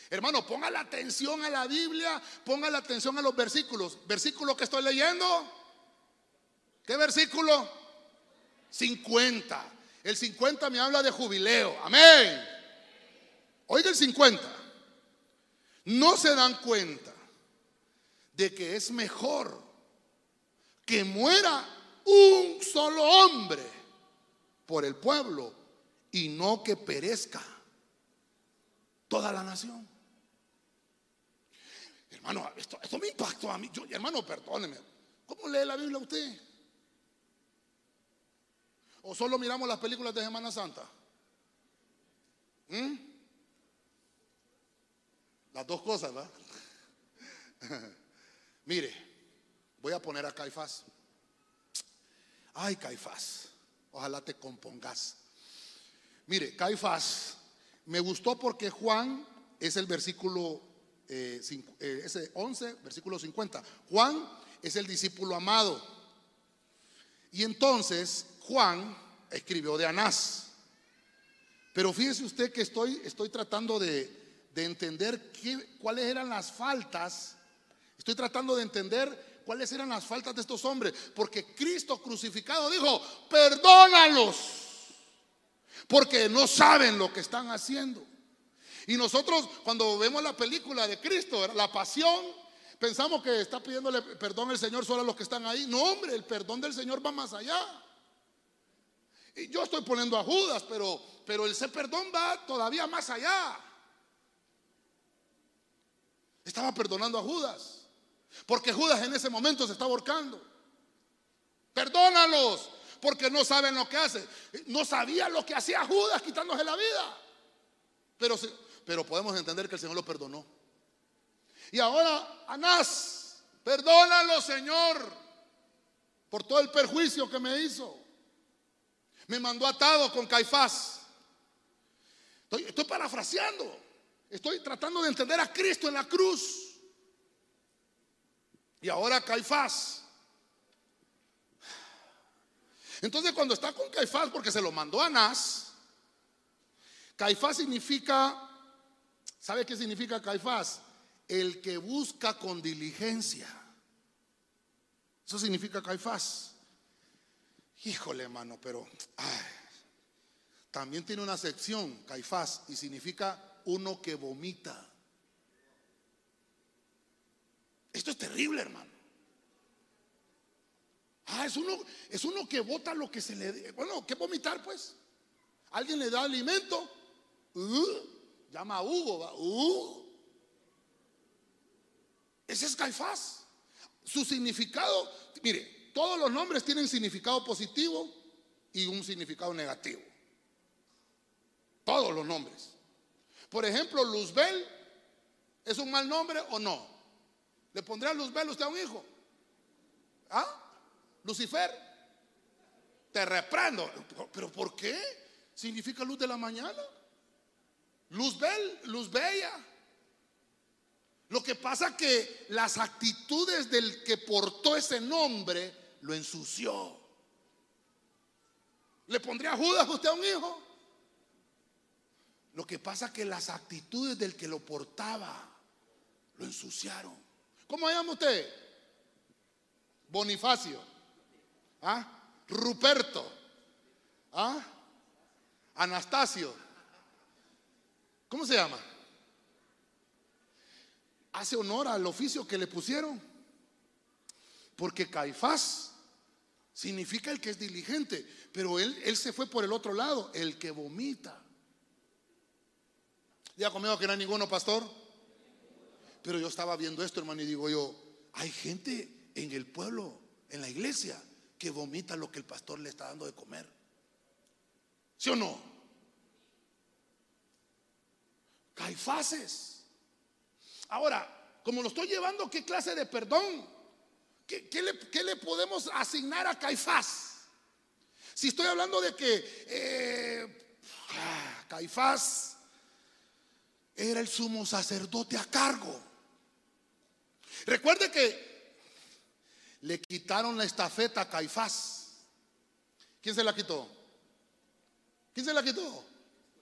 Hermano, ponga la atención a la Biblia, ponga la atención a los versículos. Versículo que estoy leyendo. ¿Qué versículo? 50. El 50 me habla de jubileo. Amén. Oiga el 50. No se dan cuenta de que es mejor que muera un solo hombre por el pueblo y no que perezca toda la nación. Hermano, esto, me impactó a mí. Yo, hermano, perdóneme. ¿Cómo lee la Biblia usted? ¿O solo miramos las películas de Semana Santa? ¿Mm? Las dos cosas, ¿verdad? Mire, voy a poner a Caifás. Ay, Caifás, ojalá te compongas. Mire, Caifás, me gustó porque Juan es el versículo eh, eh, ese 11, versículo 50. Juan es el discípulo amado. Y entonces Juan escribió de Anás. Pero fíjese usted que estoy, estoy tratando de, de entender qué, cuáles eran las faltas. Estoy tratando de entender cuáles eran las faltas de estos hombres. Porque Cristo crucificado dijo, perdónalos. Porque no saben lo que están haciendo. Y nosotros cuando vemos la película de Cristo, la pasión, pensamos que está pidiéndole perdón el Señor solo a los que están ahí. No, hombre, el perdón del Señor va más allá. Y yo estoy poniendo a Judas, pero, pero ese perdón va todavía más allá. Estaba perdonando a Judas. Porque Judas en ese momento se estaba ahorcando. Perdónalos, porque no saben lo que hace. No sabía lo que hacía Judas quitándose la vida. Pero, pero podemos entender que el Señor lo perdonó. Y ahora, Anás, perdónalo, Señor, por todo el perjuicio que me hizo. Me mandó atado con Caifás. Estoy, parafraseando. Estoy tratando de entender a Cristo en la cruz. Y ahora Caifás. Entonces cuando está con Caifás, porque se lo mandó a Anás, Caifás significa, ¿sabe qué significa Caifás? El que busca con diligencia. Eso significa Caifás. Híjole, hermano, pero también tiene una sección, Caifás, y significa uno que vomita. Esto es terrible, hermano. Ah, es uno, es uno que vota lo que se le... Bueno, ¿qué vomitar pues? Alguien le da alimento. Uh, llama a Hugo. Uh. Ese es Caifás. Su significado, mire, todos los nombres tienen significado positivo y un significado negativo. Todos los nombres. Por ejemplo, Luzbel es un mal nombre o no. ¿Le pondrá Luzbel usted a un hijo? ¿Ah? Lucifer, te reprendo. ¿Pero por qué? Significa luz de la mañana. Luz, bel, luz bella. Lo que pasa que las actitudes del que portó ese nombre lo ensució. ¿Le pondría a Judas usted a un hijo? Lo que pasa que las actitudes del que lo portaba lo ensuciaron. ¿Cómo llama usted? Bonifacio. ¿Ah? Ruperto. ¿Ah? Anastasio. ¿Cómo se llama? Hace honor al oficio que le pusieron. Porque Caifás significa el que es diligente, pero él, él se fue por el otro lado, el que vomita. ¿Ya conmigo que no hay ninguno, pastor? Pero yo estaba viendo esto, hermano, y digo yo, hay gente en el pueblo, en la iglesia, que vomita lo que el pastor le está dando de comer. ¿Sí o no? Caifases. Ahora, como lo estoy llevando, ¿qué clase de perdón? ¿Qué, le, podemos asignar a Caifás? Si estoy hablando de que eh, ah, Caifás era el sumo sacerdote a cargo. Recuerde que le quitaron la estafeta a Caifás. ¿Quién se la quitó? ¿Quién se la quitó?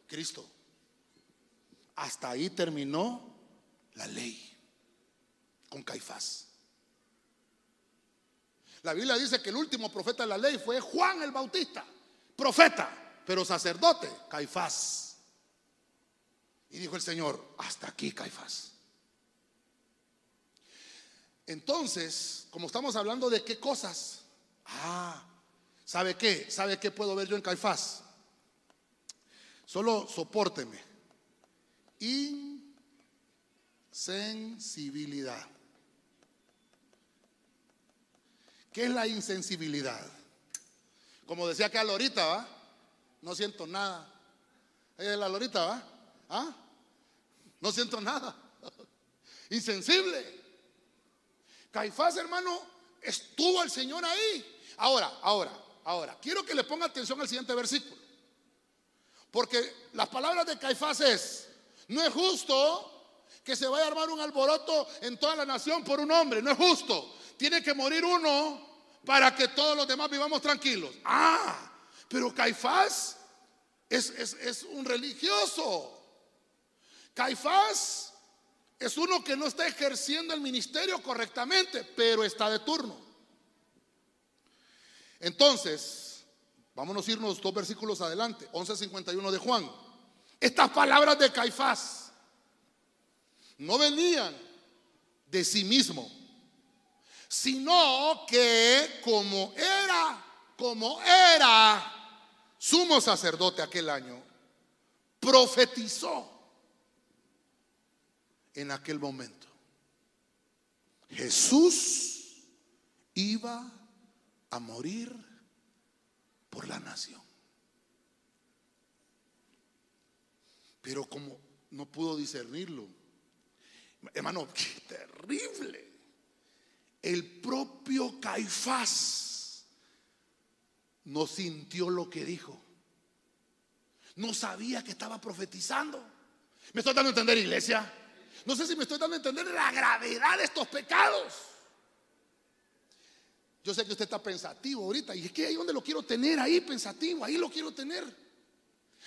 Cristo. Hasta ahí terminó la ley con Caifás. La Biblia dice que el último profeta de la ley fue Juan el Bautista, profeta, pero sacerdote, Caifás. Y dijo el Señor, hasta aquí Caifás. Entonces, como estamos hablando de qué cosas, ah, ¿sabe qué? ¿Sabe qué puedo ver yo en Caifás? Solo sopórteme. Insensibilidad. ¿Qué es la insensibilidad? Como decía que a Lorita, ¿va? No siento nada. Ella es la Lorita, ¿va? ¿Ah? No siento nada. Insensible. Caifás, hermano, estuvo el Señor ahí. Ahora, ahora, ahora, quiero que le ponga atención al siguiente versículo. Porque las palabras de Caifás es, no es justo que se vaya a armar un alboroto en toda la nación por un hombre, no es justo. Tiene que morir uno para que todos los demás vivamos tranquilos. Ah, pero Caifás es, es un religioso. Caifás es uno que no está ejerciendo el ministerio correctamente, pero está de turno. Entonces, vámonos a irnos dos versículos adelante, 11.51 de Juan. Estas palabras de Caifás no venían de sí mismo, sino que como era, como era sumo sacerdote aquel año, profetizó en aquel momento. Jesús iba a morir por la nación. Pero como no pudo discernirlo, hermano, qué terrible. El propio Caifás no sintió lo que dijo. No sabía que estaba profetizando. ¿Me estoy dando a entender, iglesia? No sé si me estoy dando a entender la gravedad de estos pecados. Yo sé que usted está pensativo ahorita y es que ahí donde lo quiero tener, ahí pensativo, ahí lo quiero tener.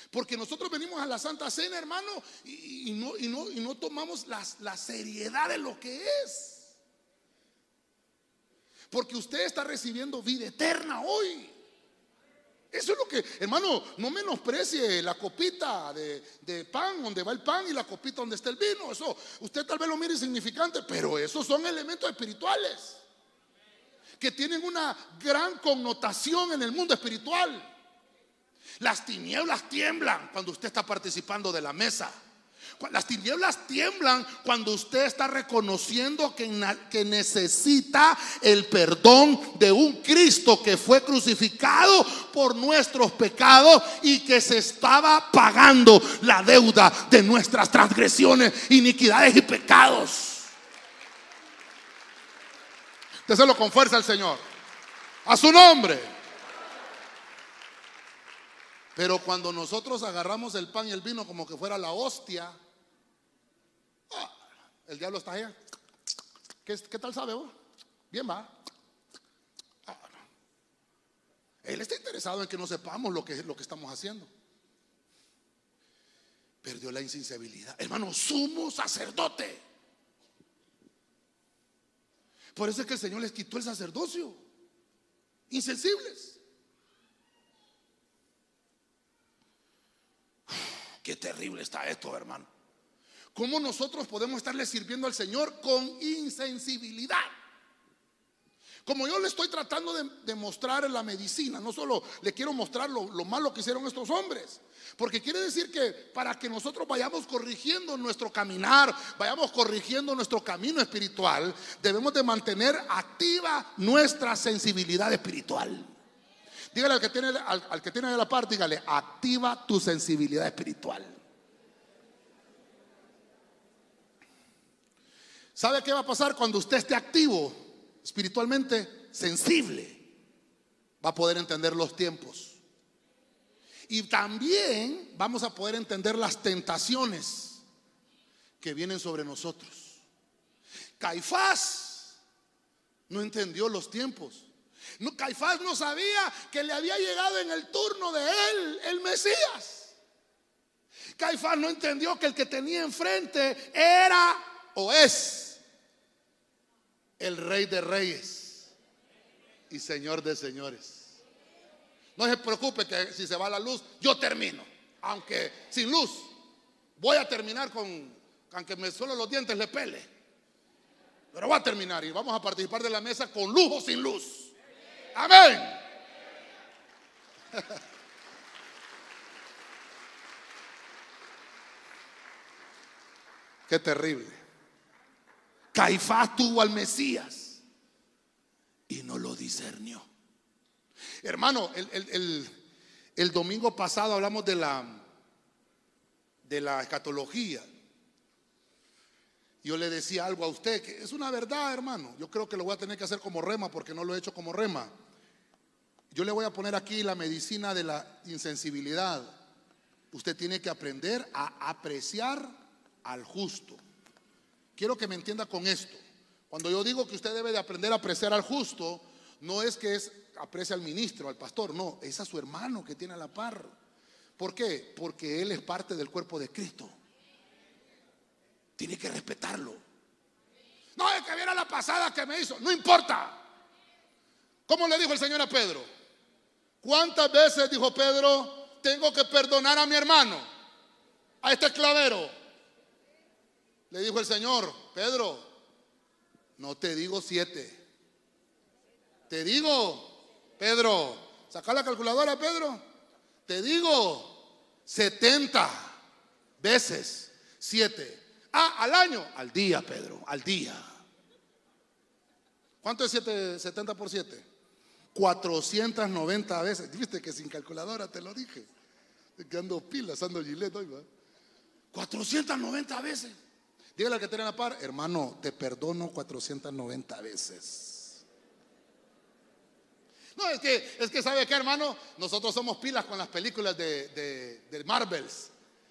Porque nosotros venimos a la Santa Cena, hermano, y, no, y no, tomamos la seriedad de lo que es. Porque usted está recibiendo vida eterna hoy. Eso es lo que, hermano, no menosprecie la copita de, pan, donde va el pan, y la copita donde está el vino. Eso, usted tal vez lo mire insignificante, pero esos son elementos espirituales que tienen una gran connotación en el mundo espiritual. Las tinieblas tiemblan cuando usted está participando de la mesa. Las tinieblas tiemblan cuando usted está reconociendo que, que, necesita el perdón de un Cristo que fue crucificado por nuestros pecados y que se estaba pagando la deuda de nuestras transgresiones, iniquidades y pecados. Déselo con fuerza al Señor. A su nombre. Pero cuando nosotros agarramos el pan y el vino como que fuera la hostia, el diablo está allá. ¿Qué, tal sabe vos? Bien va. Ah, Él está interesado en que no sepamos lo que, lo que estamos haciendo. Perdió la insensibilidad. Hermano, sumo sacerdote. Por eso es que el Señor les quitó el sacerdocio. Insensibles. Qué terrible está esto, hermano. ¿Cómo nosotros podemos estarle sirviendo al Señor con insensibilidad? Como yo le estoy tratando de, mostrar en la medicina, no solo le quiero mostrar lo, lo, malo que hicieron estos hombres, porque quiere decir que para que nosotros vayamos corrigiendo nuestro caminar, vayamos corrigiendo nuestro camino espiritual, debemos de mantener activa nuestra sensibilidad espiritual. Dígale al que tiene, al, que tiene de la par, dígale, activa tu sensibilidad espiritual. ¿Sabe qué va a pasar cuando usted esté activo, espiritualmente sensible? Va a poder entender los tiempos. Y también vamos a poder entender las tentaciones que vienen sobre nosotros. Caifás no entendió los tiempos. No, Caifás no sabía que le había llegado en el turno de él el Mesías. Caifás no entendió que el que tenía enfrente era o es el rey de reyes y señor de señores. No se preocupe que si se va la luz, yo termino. Aunque sin luz, voy a terminar con, aunque me solo los dientes le pele. Pero voy a terminar y vamos a participar de la mesa con luz o sin luz. Amén. Qué terrible. Caifás tuvo al Mesías y no lo discernió. Hermano, el, domingo pasado hablamos de la, de la escatología. Yo le decía algo a usted que es una verdad, hermano. Yo creo que lo voy a tener que hacer como rema porque no lo he hecho como rema. Yo le voy a poner aquí la medicina de la insensibilidad. Usted tiene que aprender a apreciar al justo. Quiero que me entienda con esto. Cuando yo digo que usted debe de aprender a apreciar al justo, no es que es aprecia al ministro, al pastor, no, es a su hermano que tiene a la par. ¿Por qué? Porque él es parte del cuerpo de Cristo. Tiene que respetarlo. No, es que viera la pasada que me hizo, no importa. ¿Cómo le dijo el Señor a Pedro? ¿Cuántas veces, dijo Pedro, tengo que perdonar a mi hermano, a este clavero? Le dijo el Señor, Pedro, no te digo siete, te digo, Pedro, saca la calculadora, Pedro, te digo setenta veces siete. Ah, al año, al día, Pedro, al día. ¿Cuánto es siete, 70 por siete? 490 veces. Viste que sin calculadora te lo dije. Que ando pilas, ando gilet hoy, va. 490 veces. Dígale al que tiene la par, hermano, te perdono 490 veces. No, es que, es que sabe que, hermano, nosotros somos pilas con las películas de, de, de Marvels.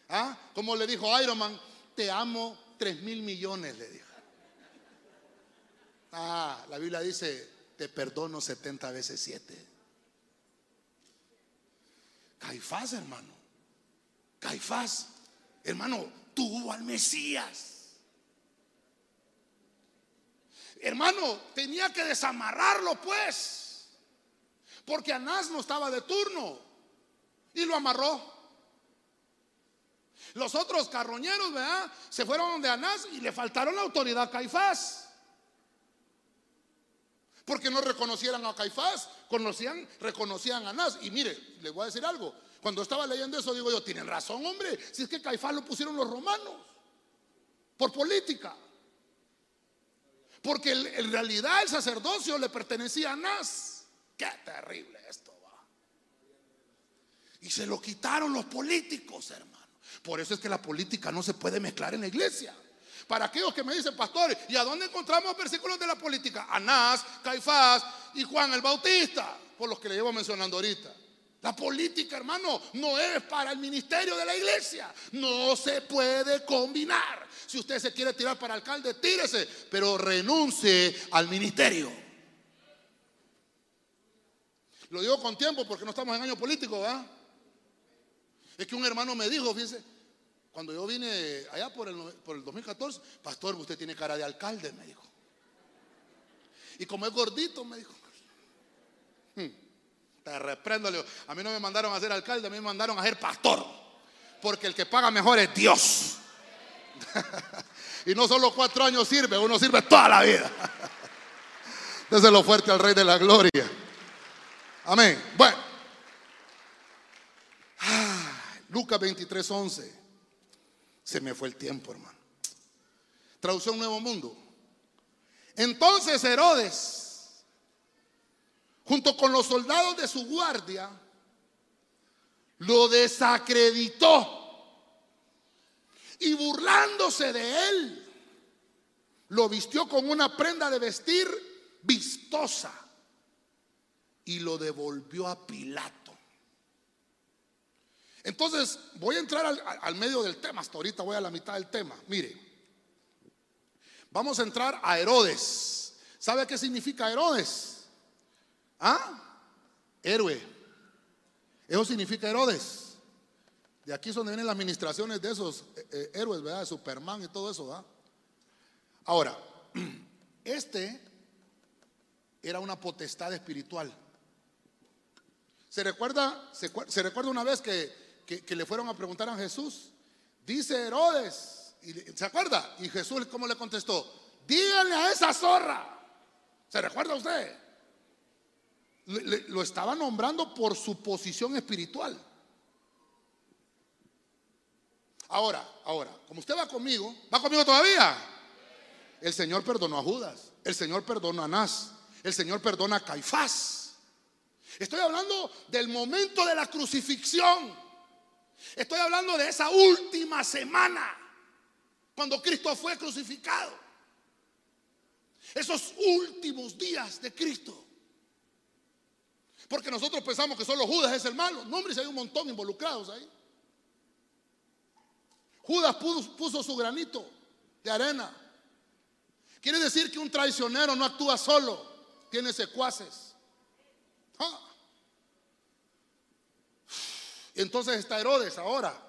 ¿Ah? Como le dijo Iron Man, te amo 3 mil millones, le dijo. Ah, la Biblia dice, te perdono 70 veces 7. Caifás, hermano. Caifás, hermano, tuvo al Mesías. Hermano, tenía que desamarrarlo pues. Porque Anás no estaba de turno. Y lo amarró. Los otros carroñeros, ¿verdad? Se fueron de Anás y le faltaron la autoridad a Caifás. Porque no reconocieran a Caifás, conocían, reconocían a Anás. Y mire, les voy a decir algo. Cuando estaba leyendo eso, digo yo, tienen razón, hombre. Si es que Caifás lo pusieron los romanos. Por política. Porque en realidad el sacerdocio le pertenecía a Anás. Qué terrible esto va. Y se lo quitaron los políticos, hermano. Por eso es que la política no se puede mezclar en la iglesia. Para aquellos que me dicen, pastor, ¿y a dónde encontramos versículos de la política? Anás, Caifás y Juan el Bautista, por los que le llevo mencionando ahorita. La política, hermano, no es para el ministerio de la iglesia. No se puede combinar. Si usted se quiere tirar para alcalde, tírese, pero renuncie al ministerio. Lo digo con tiempo porque no estamos en año político, ¿verdad? Es que un hermano me dijo, fíjense, cuando yo vine allá por el, por el 2014, pastor, usted tiene cara de alcalde, me dijo. Y como es gordito, me dijo. Te reprendo, a mí no me mandaron a ser alcalde, a mí me mandaron a ser pastor. Porque el que paga mejor es Dios. y no solo cuatro años sirve, uno sirve toda la vida. lo fuerte al Rey de la Gloria. Amén. Bueno. Lucas 23, 11. Se me fue el tiempo, hermano. Traducción Nuevo Mundo. Entonces Herodes, junto con los soldados de su guardia, lo desacreditó y burlándose de él, lo vistió con una prenda de vestir vistosa y lo devolvió a Pilato. Entonces, voy a entrar al, medio del tema, hasta ahorita voy a la mitad del tema. Mire, vamos a entrar a Herodes. ¿Sabe qué significa Herodes? ¿Ah? Héroe. Eso significa Herodes. De aquí es donde vienen las administraciones de esos eh, eh, héroes, ¿verdad? De Superman y todo eso, ¿verdad? Ahora, este era una potestad espiritual. ¿Se recuerda, se recuerda una vez que que, le fueron a preguntar a Jesús. Dice Herodes, y, ¿se acuerda? Y Jesús, ¿cómo le contestó? Díganle a esa zorra. ¿Se recuerda usted? Lo estaba nombrando por su posición espiritual. Ahora, ahora, como usted va conmigo, ¿va conmigo todavía? El Señor perdonó a Judas, el Señor perdonó a Anás, el Señor perdona a Caifás. Estoy hablando del momento de la crucifixión. Estoy hablando de esa última semana, cuando Cristo fue crucificado. Esos últimos días de Cristo. Porque nosotros pensamos que solo Judas es el malo. No, hombre, si hay un montón involucrados ahí. Judas puso, su granito de arena. Quiere decir que un traicionero no actúa solo, tiene secuaces. Ah. Entonces está Herodes ahora.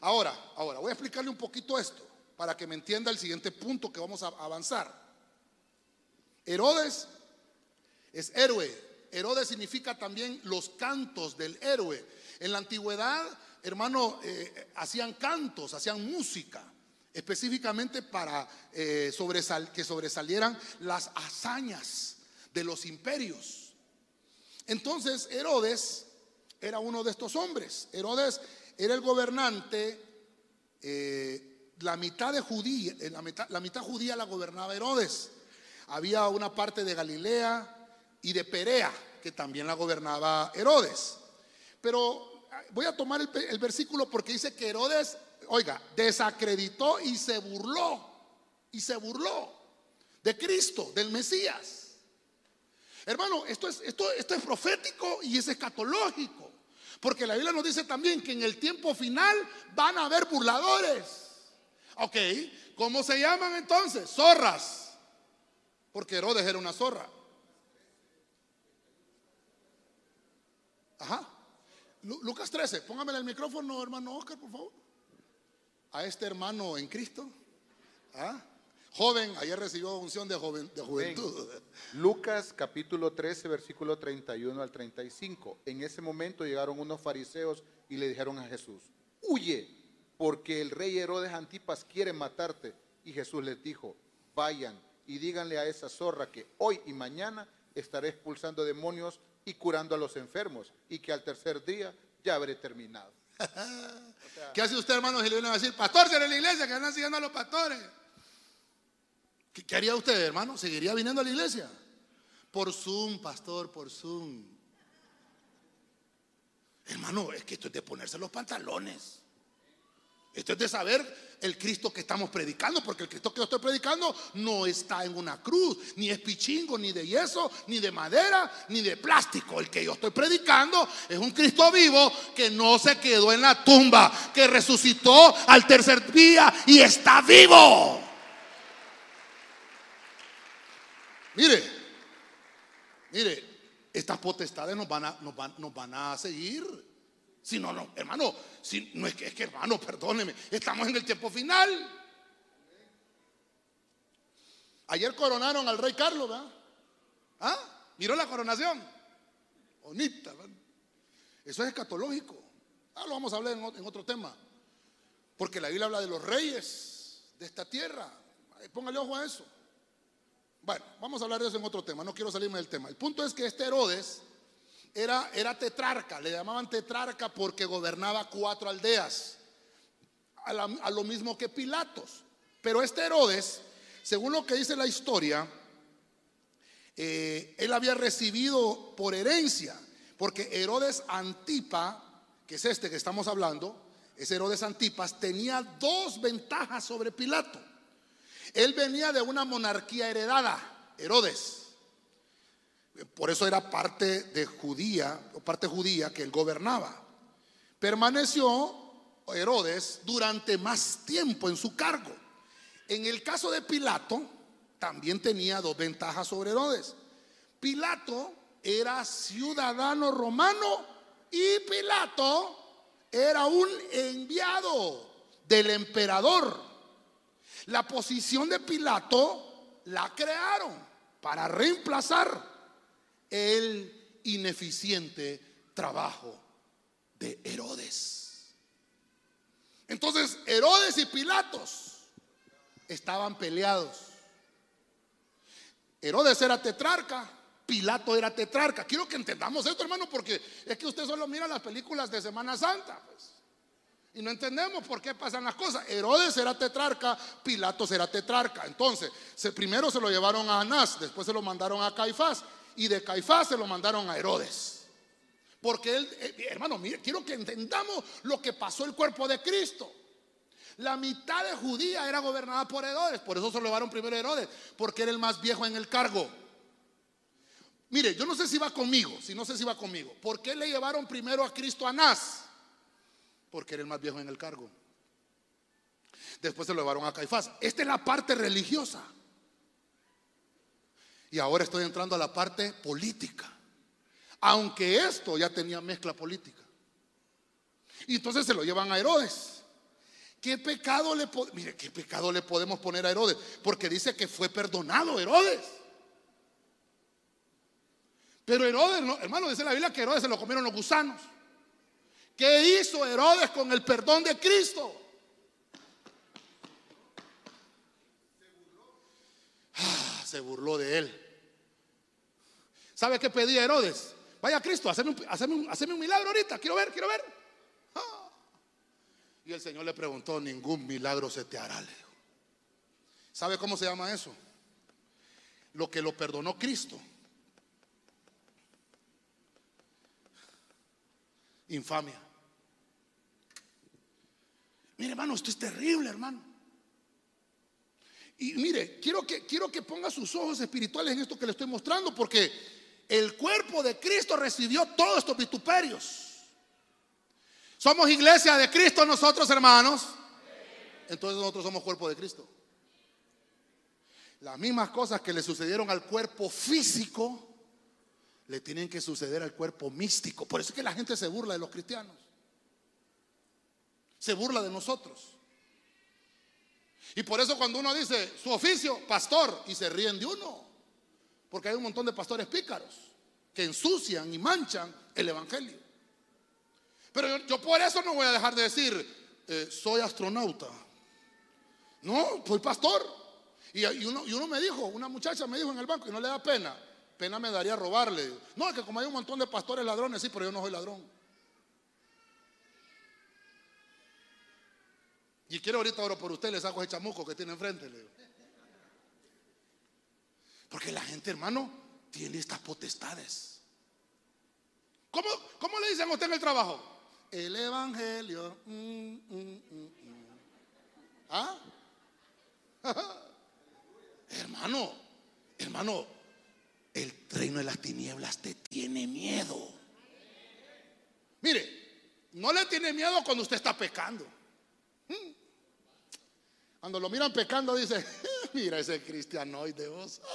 Ahora, ahora, voy a explicarle un poquito esto para que me entienda el siguiente punto que vamos a avanzar. Herodes es héroe. Herodes significa también los cantos del héroe. En la antigüedad, hermano, eh, hacían cantos, hacían música, específicamente para eh, que sobresalieran las hazañas de los imperios. Entonces, Herodes era uno de estos hombres. Herodes era el gobernante, eh, la mitad de judía, la mitad judía la gobernaba Herodes. Había una parte de Galilea y de Perea que también la gobernaba Herodes. Pero ah, voy a tomar el, versículo porque dice que Herodes, oiga, desacreditó y se burló, y se burló de Cristo, del Mesías. Hermano, esto es, esto, esto es profético y es escatológico. Porque la Biblia nos dice también que en el tiempo final van a haber burladores. Ok, ¿cómo se llaman entonces? Zorras. Porque Herodes era una zorra. Ajá. Lucas 13, póngame el micrófono, hermano Oscar, por favor. A este hermano en Cristo. ¿Ah? Joven, ayer recibió unción de, joven, de juventud. Lucas capítulo 13, versículo 31 al 35. En ese momento llegaron unos fariseos y le dijeron a Jesús, huye, porque el rey Herodes Antipas quiere matarte. Y Jesús les dijo, vayan y díganle a esa zorra que hoy y mañana estaré expulsando demonios y curando a los enfermos y que al tercer día ya habré terminado. ¿Qué hace usted, hermano, si le vienen a decir, pastor, será en la iglesia, que andan siguiendo a los pastores? ¿Qué, qué haría usted, hermano? ¿Seguiría viniendo a la iglesia? Por Zoom, pastor, por Zoom. Hermano, es que esto es de ponerse los pantalones. Esto es de saber el Cristo que estamos predicando, porque el Cristo que yo estoy predicando no está en una cruz, ni es pichingo, ni de yeso, ni de madera, ni de plástico. El que yo estoy predicando es un Cristo vivo que no se quedó en la tumba, que resucitó al tercer día y está vivo. Mire, mire, estas potestades nos van a, nos van, nos van a seguir. Si no, no, hermano, si, no es que, es que, hermano, perdóneme, estamos en el tiempo final. Ayer coronaron al rey Carlos, ¿verdad? ¿Ah? ¿Miró la coronación? Bonita, ¿verdad? Eso es escatológico. Ah, lo vamos a hablar en, en otro tema. Porque la Biblia habla de los reyes de esta tierra. Póngale ojo a eso. Bueno, vamos a hablar de eso en otro tema, no quiero salirme del tema. El punto es que este Herodes era, era tetrarca, le llamaban tetrarca porque gobernaba cuatro aldeas, a, lo mismo que Pilatos. Pero este Herodes, según lo que dice la historia, eh, él había recibido por herencia, porque Herodes Antipa, que es este que estamos hablando, ese Herodes Antipas, tenía dos ventajas sobre Pilato. Él venía de una monarquía heredada, Herodes. Por eso era parte de judía, o parte judía que él gobernaba. Permaneció Herodes durante más tiempo en su cargo. En el caso de Pilato, también tenía dos ventajas sobre Herodes. Pilato era ciudadano romano y Pilato era un enviado del emperador. La posición de Pilato la crearon para reemplazar el ineficiente trabajo de Herodes. Entonces, Herodes y Pilatos estaban peleados. Herodes era tetrarca, Pilato era tetrarca. Quiero que entendamos esto, hermano, porque es que usted solo mira las películas de Semana Santa, pues. Y no entendemos por qué pasan las cosas. Herodes era tetrarca, Pilatos era tetrarca. Entonces, primero se lo llevaron a Anás, después se lo mandaron a Caifás, y de Caifás se lo mandaron a Herodes. Porque él, eh, hermano, mire, quiero que entendamos lo que pasó el cuerpo de Cristo. La mitad de Judía era gobernada por Herodes, por eso se lo llevaron primero a Herodes, porque era el más viejo en el cargo. Mire, yo no sé si va conmigo, si no sé si va conmigo. ¿Por qué le llevaron primero a Cristo a Anás? Porque era el más viejo en el cargo. Después se lo llevaron a Caifás. Esta es la parte religiosa. Y ahora estoy entrando a la parte política. Aunque esto ya tenía mezcla política. Y entonces se lo llevan a Herodes. ¿Qué pecado le mire, qué pecado le podemos poner a Herodes? Porque dice que fue perdonado Herodes. Pero Herodes, no, hermano, dice la Biblia que Herodes se lo comieron los gusanos. ¿Qué hizo Herodes con el perdón de Cristo? Se burló de él. ¿Sabe qué pedía Herodes? Vaya Cristo, haceme un, un- milagro ahorita. Quiero ver, quiero ver. Ah. Y el Señor le preguntó, ningún milagro se te hará. ¿Sabe cómo se llama eso? Lo que lo perdonó Cristo. Infamia. Mire, hermano, esto es terrible, hermano. Y mire, quiero que, quiero que ponga sus ojos espirituales en esto que le estoy mostrando, porque el cuerpo de Cristo recibió todos estos vituperios. Somos iglesia de Cristo nosotros, hermanos. Entonces nosotros somos cuerpo de Cristo. Las mismas cosas que le sucedieron al cuerpo físico, le tienen que suceder al cuerpo místico. Por eso es que la gente se burla de los cristianos. Se burla de nosotros. Y por eso cuando uno dice su oficio, pastor, y se ríen de uno. Porque hay un montón de pastores pícaros que ensucian y manchan el Evangelio. Pero yo, por eso no voy a dejar de decir, eh, soy astronauta. No, soy pastor. Y uno, y uno me dijo, una muchacha me dijo en el banco, y no le da pena. Pena me daría robarle. No, es que como hay un montón de pastores ladrones, sí, pero yo no soy ladrón. Y quiero ahorita oro por usted, le saco ese chamuco que tiene enfrente. le digo. Porque la gente, hermano, tiene estas potestades. ¿Cómo, cómo le dicen a usted en el trabajo? El Evangelio. mm, mm, mm. ¿Ah? hermano, hermano, el reino de las tinieblas te tiene miedo. Mire, no le tiene miedo cuando usted está pecando. Cuando lo miran pecando, dice, mira ese cristianoide vos.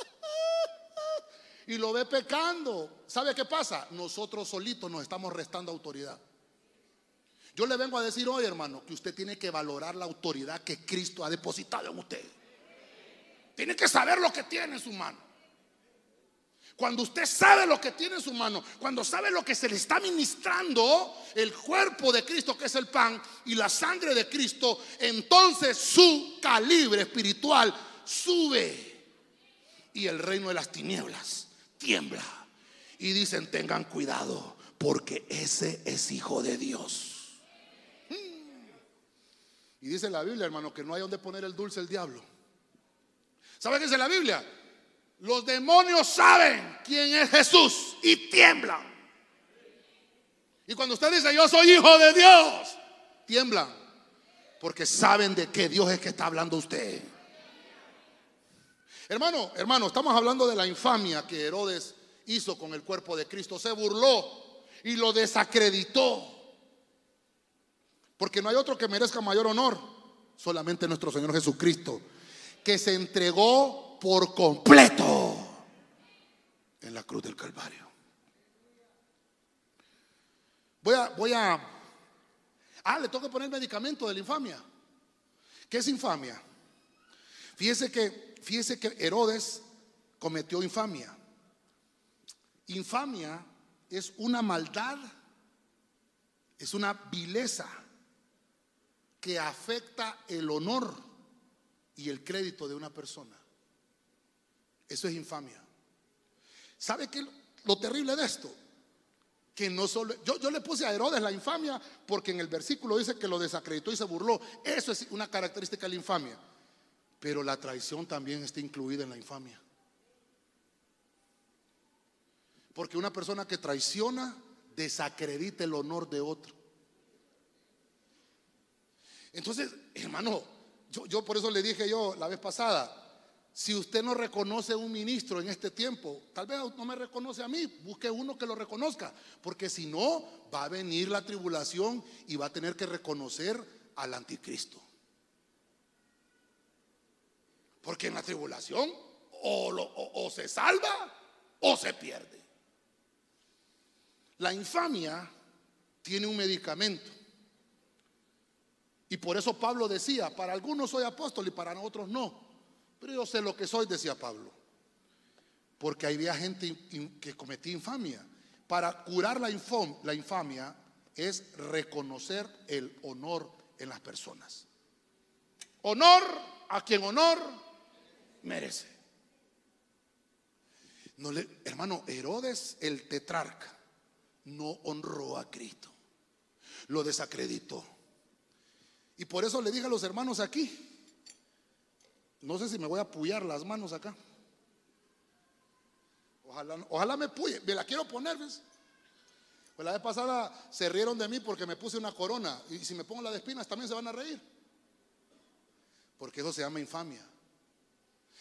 Y lo ve pecando. ¿Sabe qué pasa? Nosotros solitos nos estamos restando autoridad. Yo le vengo a decir hoy, hermano, que usted tiene que valorar la autoridad que Cristo ha depositado en usted. Tiene que saber lo que tiene en su mano. Cuando usted sabe lo que tiene en su mano, cuando sabe lo que se le está ministrando, el cuerpo de Cristo que es el pan y la sangre de Cristo, entonces su calibre espiritual sube y el reino de las tinieblas tiembla. Y dicen, tengan cuidado, porque ese es hijo de Dios. Y dice la Biblia, hermano, que no hay donde poner el dulce el diablo. ¿Sabe qué dice la Biblia? Los demonios saben quién es Jesús y tiemblan. Y cuando usted dice, yo soy hijo de Dios, tiemblan. Porque saben de qué Dios es que está hablando usted. Hermano, hermano, estamos hablando de la infamia que Herodes hizo con el cuerpo de Cristo. Se burló y lo desacreditó. Porque no hay otro que merezca mayor honor, solamente nuestro Señor Jesucristo, que se entregó por completo en la cruz del Calvario. Voy a, voy a, ah, le tengo que poner medicamento de la infamia. ¿Qué es infamia? Fíjese que, fíjese que Herodes cometió infamia. Infamia es una maldad, es una vileza que afecta el honor y el crédito de una persona. Eso es infamia. ¿Sabe qué lo terrible de esto? Que no solo. Yo, yo le puse a Herodes la infamia porque en el versículo dice que lo desacreditó y se burló. Eso es una característica de la infamia. Pero la traición también está incluida en la infamia. Porque una persona que traiciona desacredita el honor de otro. Entonces, hermano, yo, yo por eso le dije yo la vez pasada, si usted no reconoce un ministro en este tiempo, tal vez no me reconoce a mí, busque uno que lo reconozca, porque si no, va a venir la tribulación y va a tener que reconocer al anticristo. Porque en la tribulación o- o se salva o se pierde. La infamia tiene un medicamento. Y por eso Pablo decía, para algunos soy apóstol y para otros no. Pero yo sé lo que soy, decía Pablo. Porque había gente que cometía infamia. Para curar la infamia es reconocer el honor en las personas. Honor a quien honor merece. No le- hermano, Herodes, el tetrarca, no honró a Cristo. Lo desacreditó. Y por eso le dije a los hermanos aquí, no sé si me voy a puyar las manos acá. Ojalá, ojalá me puye, me la quiero poner. Pues la vez pasada se rieron de mí porque me puse una corona. Y si me pongo la de espinas también se van a reír. Porque eso se llama infamia.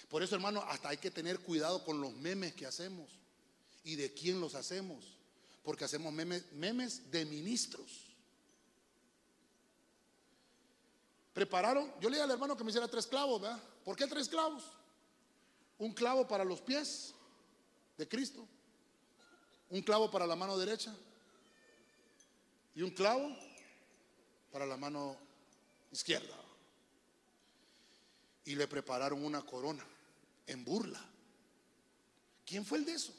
Por eso, hermano, hasta hay que tener cuidado con los memes que hacemos y de quién los hacemos. Porque hacemos memes de ministros. Prepararon, yo le dije al hermano que me hiciera tres clavos, ¿verdad? ¿Por qué tres clavos? Un clavo para los pies de Cristo, un clavo para la mano derecha y un clavo para la mano izquierda. Y le prepararon una corona en burla. ¿Quién fue el de eso?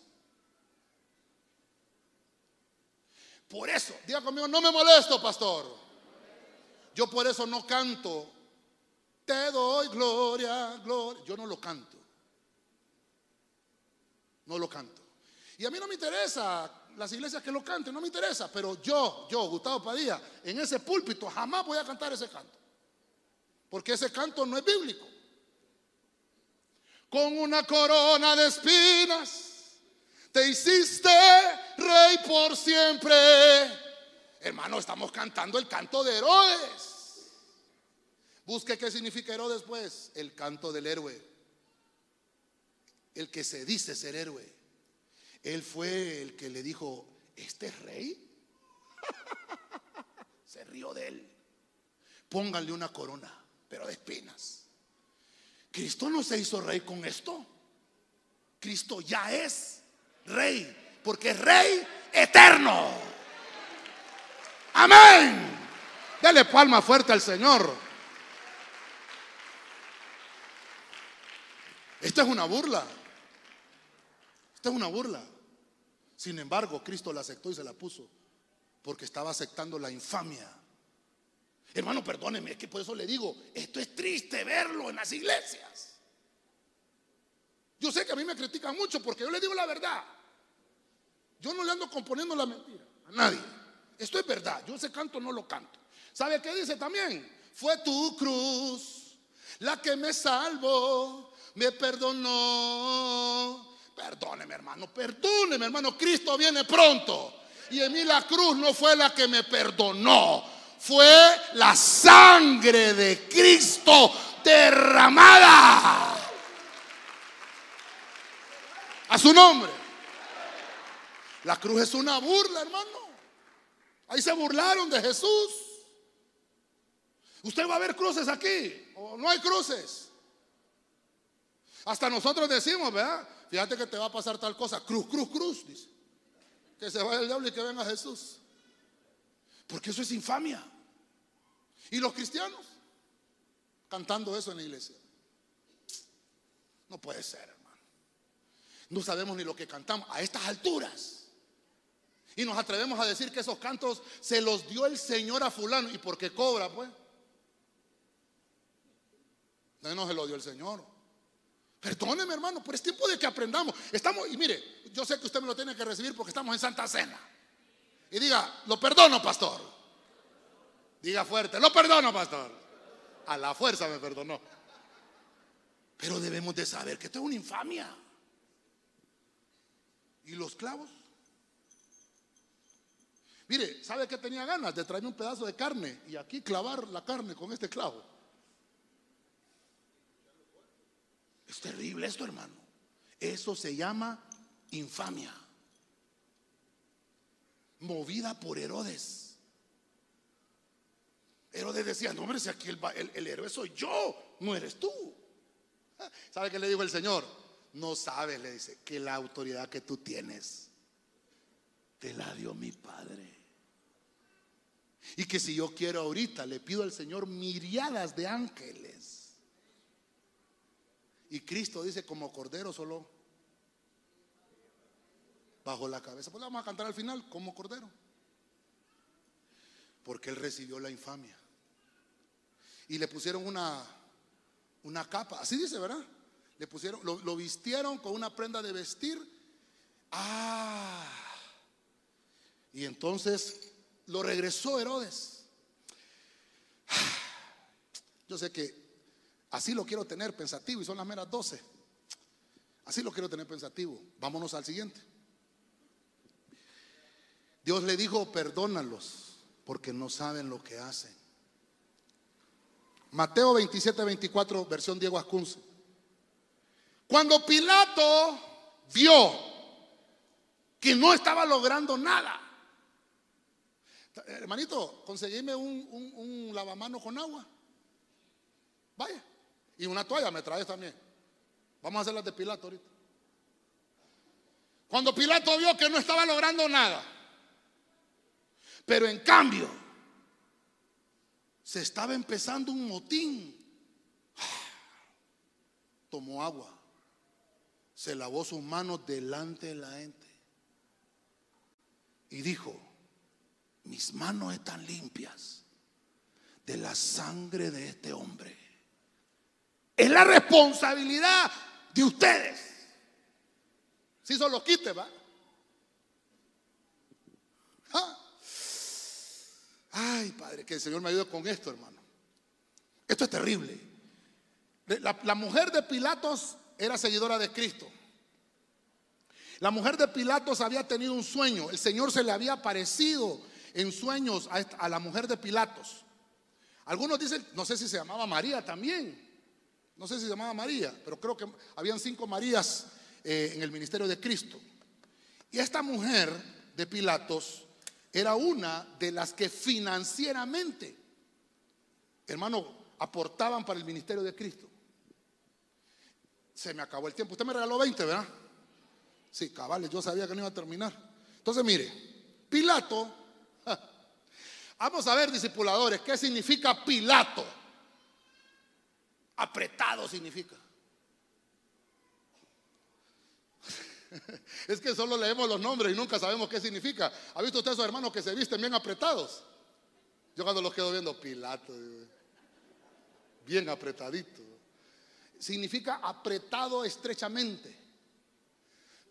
Por eso, diga conmigo, no me molesto, pastor. Yo por eso no canto Te doy gloria, gloria. Yo no lo canto. No lo canto. Y a mí no me interesa las iglesias que lo canten, no me interesa. Pero yo, yo, Gustavo Padilla, en ese púlpito jamás voy a cantar ese canto. Porque ese canto no es bíblico. Con una corona de espinas te hiciste rey por siempre. Hermano, estamos cantando el canto de Herodes. Busque qué significa Herodes, pues. El canto del héroe. El que se dice ser héroe. Él fue el que le dijo, ¿este es rey? se rió de él. Pónganle una corona, pero de espinas. Cristo no se hizo rey con esto. Cristo ya es rey, porque es rey eterno. Amén. Dale palma fuerte al Señor. Esta es una burla. Esta es una burla. Sin embargo, Cristo la aceptó y se la puso porque estaba aceptando la infamia. Hermano, perdóneme, es que por eso le digo, esto es triste verlo en las iglesias. Yo sé que a mí me critican mucho porque yo le digo la verdad. Yo no le ando componiendo la mentira a nadie. Esto es verdad. Yo ese canto no lo canto. ¿Sabe qué dice también? Fue tu cruz la que me salvó, me perdonó. Perdóneme, hermano, perdóneme, hermano. Cristo viene pronto. Y en mí la cruz no fue la que me perdonó. Fue la sangre de Cristo derramada. A su nombre. La cruz es una burla, hermano. Ahí se burlaron de Jesús. Usted va a ver cruces aquí, o no hay cruces. Hasta nosotros decimos, ¿verdad? Fíjate que te va a pasar tal cosa. Cruz, cruz, cruz, dice. Que se vaya el diablo y que venga Jesús. Porque eso es infamia. Y los cristianos cantando eso en la iglesia. No puede ser, hermano. No sabemos ni lo que cantamos a estas alturas. Y nos atrevemos a decir que esos cantos se los dio el Señor a fulano. ¿Y por qué cobra, pues? No, no se lo dio el Señor. Perdóneme, hermano, pero es tiempo de que aprendamos. Estamos, y mire, yo sé que usted me lo tiene que recibir porque estamos en Santa Cena. Y diga, lo perdono, pastor. Diga fuerte, lo perdono, pastor. A la fuerza me perdonó. Pero debemos de saber que esto es una infamia. ¿Y los clavos? Mire, ¿sabe qué tenía ganas? De traerme un pedazo de carne y aquí clavar la carne con este clavo. Es terrible esto, hermano. Eso se llama infamia. Movida por Herodes. Herodes decía, no, hombre, si aquí el, el héroe soy yo, no eres tú. ¿Sabe qué le dijo el Señor? No sabes, le dice, que la autoridad que tú tienes te la dio mi Padre. Y que si yo quiero ahorita, le pido al Señor miriadas de ángeles. Y Cristo dice, como cordero solo bajo la cabeza. Pues vamos a cantar al final, como cordero. Porque él recibió la infamia. Y le pusieron una, una capa, así dice, ¿verdad? Le pusieron, lo vistieron con una prenda de vestir. Ah. Y entonces lo regresó Herodes. Yo sé que así lo quiero tener pensativo y son las meras 12. Así lo quiero tener pensativo. Vámonos al siguiente. Dios le dijo, perdónalos porque no saben lo que hacen. Mateo 27, 24, versión Diego Ascunce. Cuando Pilato vio que no estaba logrando nada, hermanito, conseguime un, un, lavamano con agua. Vaya. Y una toalla me traes también. Vamos a hacer las de Pilato ahorita. Cuando Pilato vio que no estaba logrando nada, pero en cambio se estaba empezando un motín, tomó agua, se lavó sus manos delante de la gente y dijo, mis manos están limpias de la sangre de este hombre. Es la responsabilidad de ustedes. Si solo quite, va. Ah. Ay, Padre, que el Señor me ayude con esto, hermano. Esto es terrible. La, la, mujer de Pilatos era seguidora de Cristo. La mujer de Pilatos había tenido un sueño. El Señor se le había aparecido en sueños a, la mujer de Pilatos. Algunos dicen, no sé si se llamaba María también. No sé si se llamaba María, pero creo que habían cinco Marías eh, en el ministerio de Cristo. Y esta mujer de Pilatos era una de las que financieramente, hermano, aportaban para el ministerio de Cristo. Se me acabó el tiempo. Usted me regaló 20, ¿verdad? Sí, cabales, yo sabía que no iba a terminar. Entonces, mire, Pilato, vamos a ver, discipuladores, ¿qué significa Pilato? Apretado significa. Es que solo leemos los nombres y nunca sabemos qué significa. ¿Ha visto usted a esos hermanos que se visten bien apretados? Yo cuando los quedo viendo, Pilato, bien apretadito. Significa apretado estrechamente.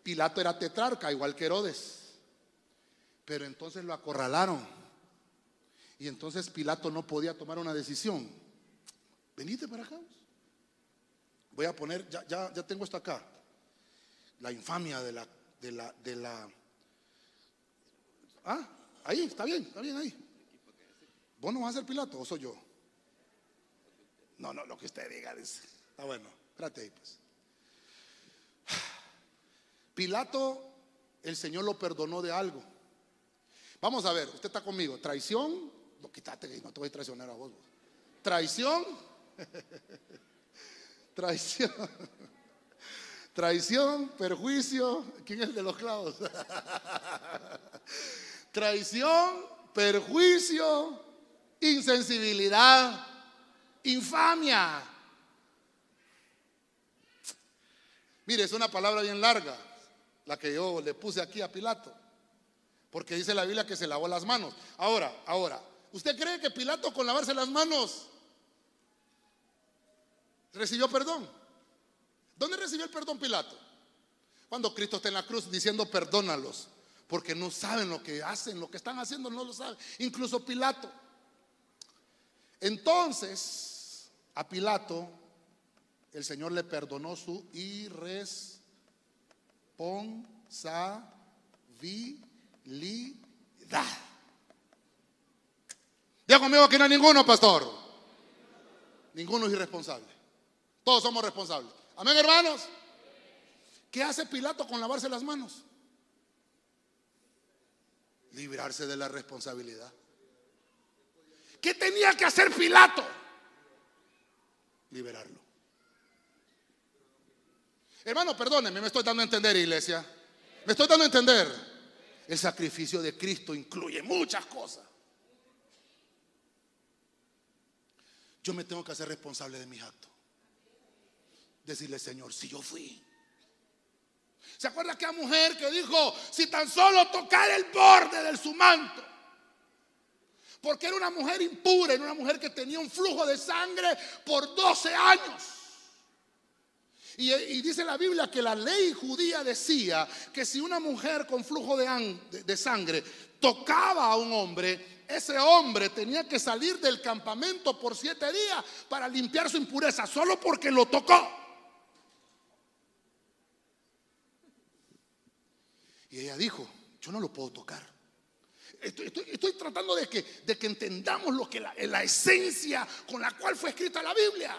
Pilato era tetrarca, igual que Herodes. Pero entonces lo acorralaron. Y entonces Pilato no podía tomar una decisión. Venite para acá. Voy a poner, ya, ya, tengo esto acá la infamia de la, de la, de la... Ah, ahí, está bien, está bien ahí. ¿Vos no vas a ser Pilato o soy yo? No, no, lo que usted diga, dice. Está bueno, espérate ahí pues. Pilato, el Señor lo perdonó de algo. Vamos a ver, usted está conmigo. Traición, no quítate que no te voy a traicionar a vos. Traición, traición. Traición, perjuicio. ¿Quién es el de los clavos? Traición, perjuicio, insensibilidad, infamia. Mire, es una palabra bien larga, la que yo le puse aquí a Pilato, porque dice la Biblia que se lavó las manos. Ahora, ahora, ¿usted cree que Pilato con lavarse las manos recibió perdón? ¿Dónde recibió el perdón Pilato? Cuando Cristo está en la cruz diciendo perdónalos, porque no saben lo que hacen, lo que están haciendo no lo saben, incluso Pilato. Entonces, a Pilato el Señor le perdonó su irresponsabilidad. Diga conmigo que no hay ninguno, pastor. Ninguno es irresponsable. Todos somos responsables. Amén, hermanos. ¿Qué hace Pilato con lavarse las manos? Librarse de la responsabilidad. ¿Qué tenía que hacer Pilato? Liberarlo. Hermano, perdónenme, me estoy dando a entender, iglesia. Me estoy dando a entender. El sacrificio de Cristo incluye muchas cosas. Yo me tengo que hacer responsable de mis actos decirle, Señor, si yo fui. ¿Se acuerda aquella mujer que dijo, si tan solo tocar el borde de su manto? Porque era una mujer impura, era una mujer que tenía un flujo de sangre por 12 años. Y, dice la Biblia que la ley judía decía que si una mujer con flujo de, sangre tocaba a un hombre, ese hombre tenía que salir del campamento por siete días para limpiar su impureza, solo porque lo tocó. Y ella dijo, yo no lo puedo tocar. Estoy, tratando de que, de que, entendamos lo que la, la esencia con la cual fue escrita la Biblia.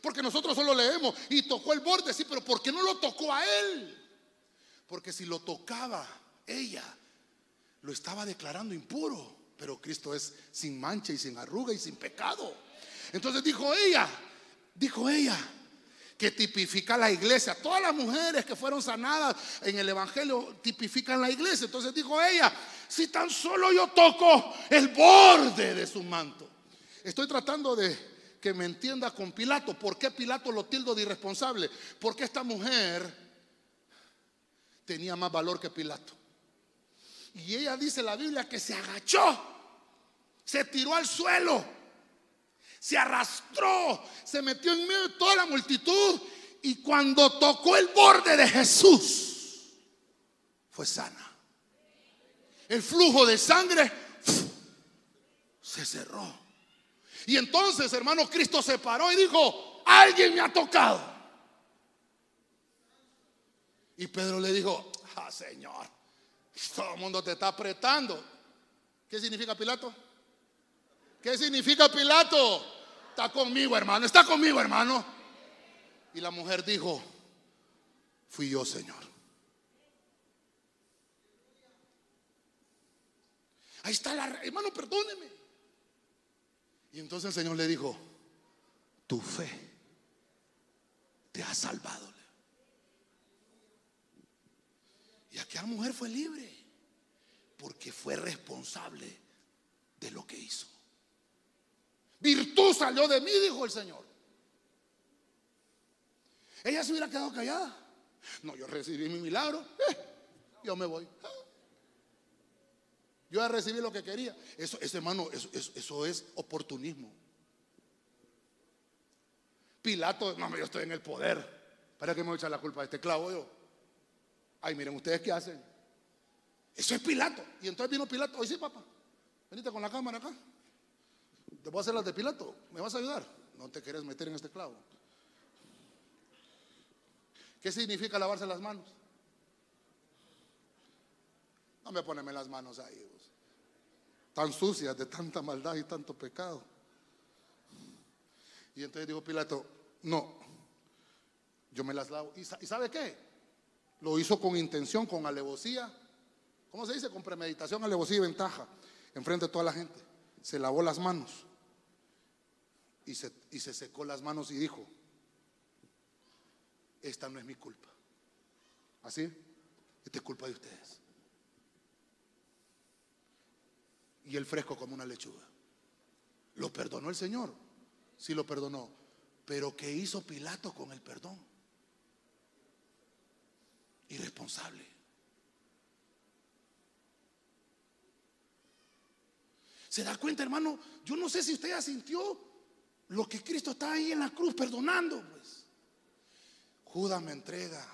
Porque nosotros solo leemos y tocó el borde, sí, pero ¿por qué no lo tocó a él? Porque si lo tocaba ella, lo estaba declarando impuro. Pero Cristo es sin mancha y sin arruga y sin pecado. Entonces dijo ella, dijo ella, que tipifica la iglesia. Todas las mujeres que fueron sanadas en el Evangelio tipifican la iglesia. Entonces dijo ella, si tan solo yo toco el borde de su manto. Estoy tratando de que me entienda con Pilato. ¿Por qué Pilato lo tildo de irresponsable? Porque esta mujer tenía más valor que Pilato. Y ella dice la Biblia que se agachó, se tiró al suelo se arrastró, se metió en medio de toda la multitud y cuando tocó el borde de Jesús, fue sana. El flujo de sangre se cerró. Y entonces, hermano, Cristo se paró y dijo, alguien me ha tocado. Y Pedro le dijo, ah, Señor, todo el mundo te está apretando. ¿Qué significa Pilato? ¿Qué significa Pilato? Está conmigo, hermano, está conmigo, hermano. Y la mujer dijo, fui yo, Señor. Ahí está la, hermano, perdóneme. Y entonces el Señor le dijo, tu fe te ha salvado. Y aquella mujer fue libre porque fue responsable de lo que hizo. Virtud salió de mí, dijo el Señor. Ella se hubiera quedado callada. No, yo recibí mi milagro. Eh, yo me voy. Yo ya recibí lo que quería. Eso, hermano, eso, eso, es oportunismo. Pilato, no, yo estoy en el poder. ¿Para qué me voy a echar la culpa de este clavo yo? Ay, miren, ¿ustedes qué hacen? Eso es Pilato. Y entonces vino Pilato. Hoy sí, papá. Venite con la cámara acá. Te voy a hacer las de Pilato. ¿Me vas a ayudar? No te quieres meter en este clavo. ¿Qué significa lavarse las manos? No me poneme las manos ahí tan sucias de tanta maldad y tanto pecado. Y entonces dijo Pilato, no, yo me las lavo. ¿Y sabe qué? Lo hizo con intención, con alevosía. ¿Cómo se dice? Con premeditación, alevosía y ventaja. Enfrente de toda la gente. Se lavó las manos. Y se, y se secó las manos y dijo, esta no es mi culpa. ¿Así? Esta es culpa de ustedes. y el fresco como una lechuga. ¿Lo perdonó el Señor? Sí lo perdonó. Pero ¿qué hizo Pilato con el perdón? Irresponsable. ¿Se da cuenta, hermano? Yo no sé si usted sintió lo que Cristo está ahí en la cruz perdonando, pues. Judas me entrega.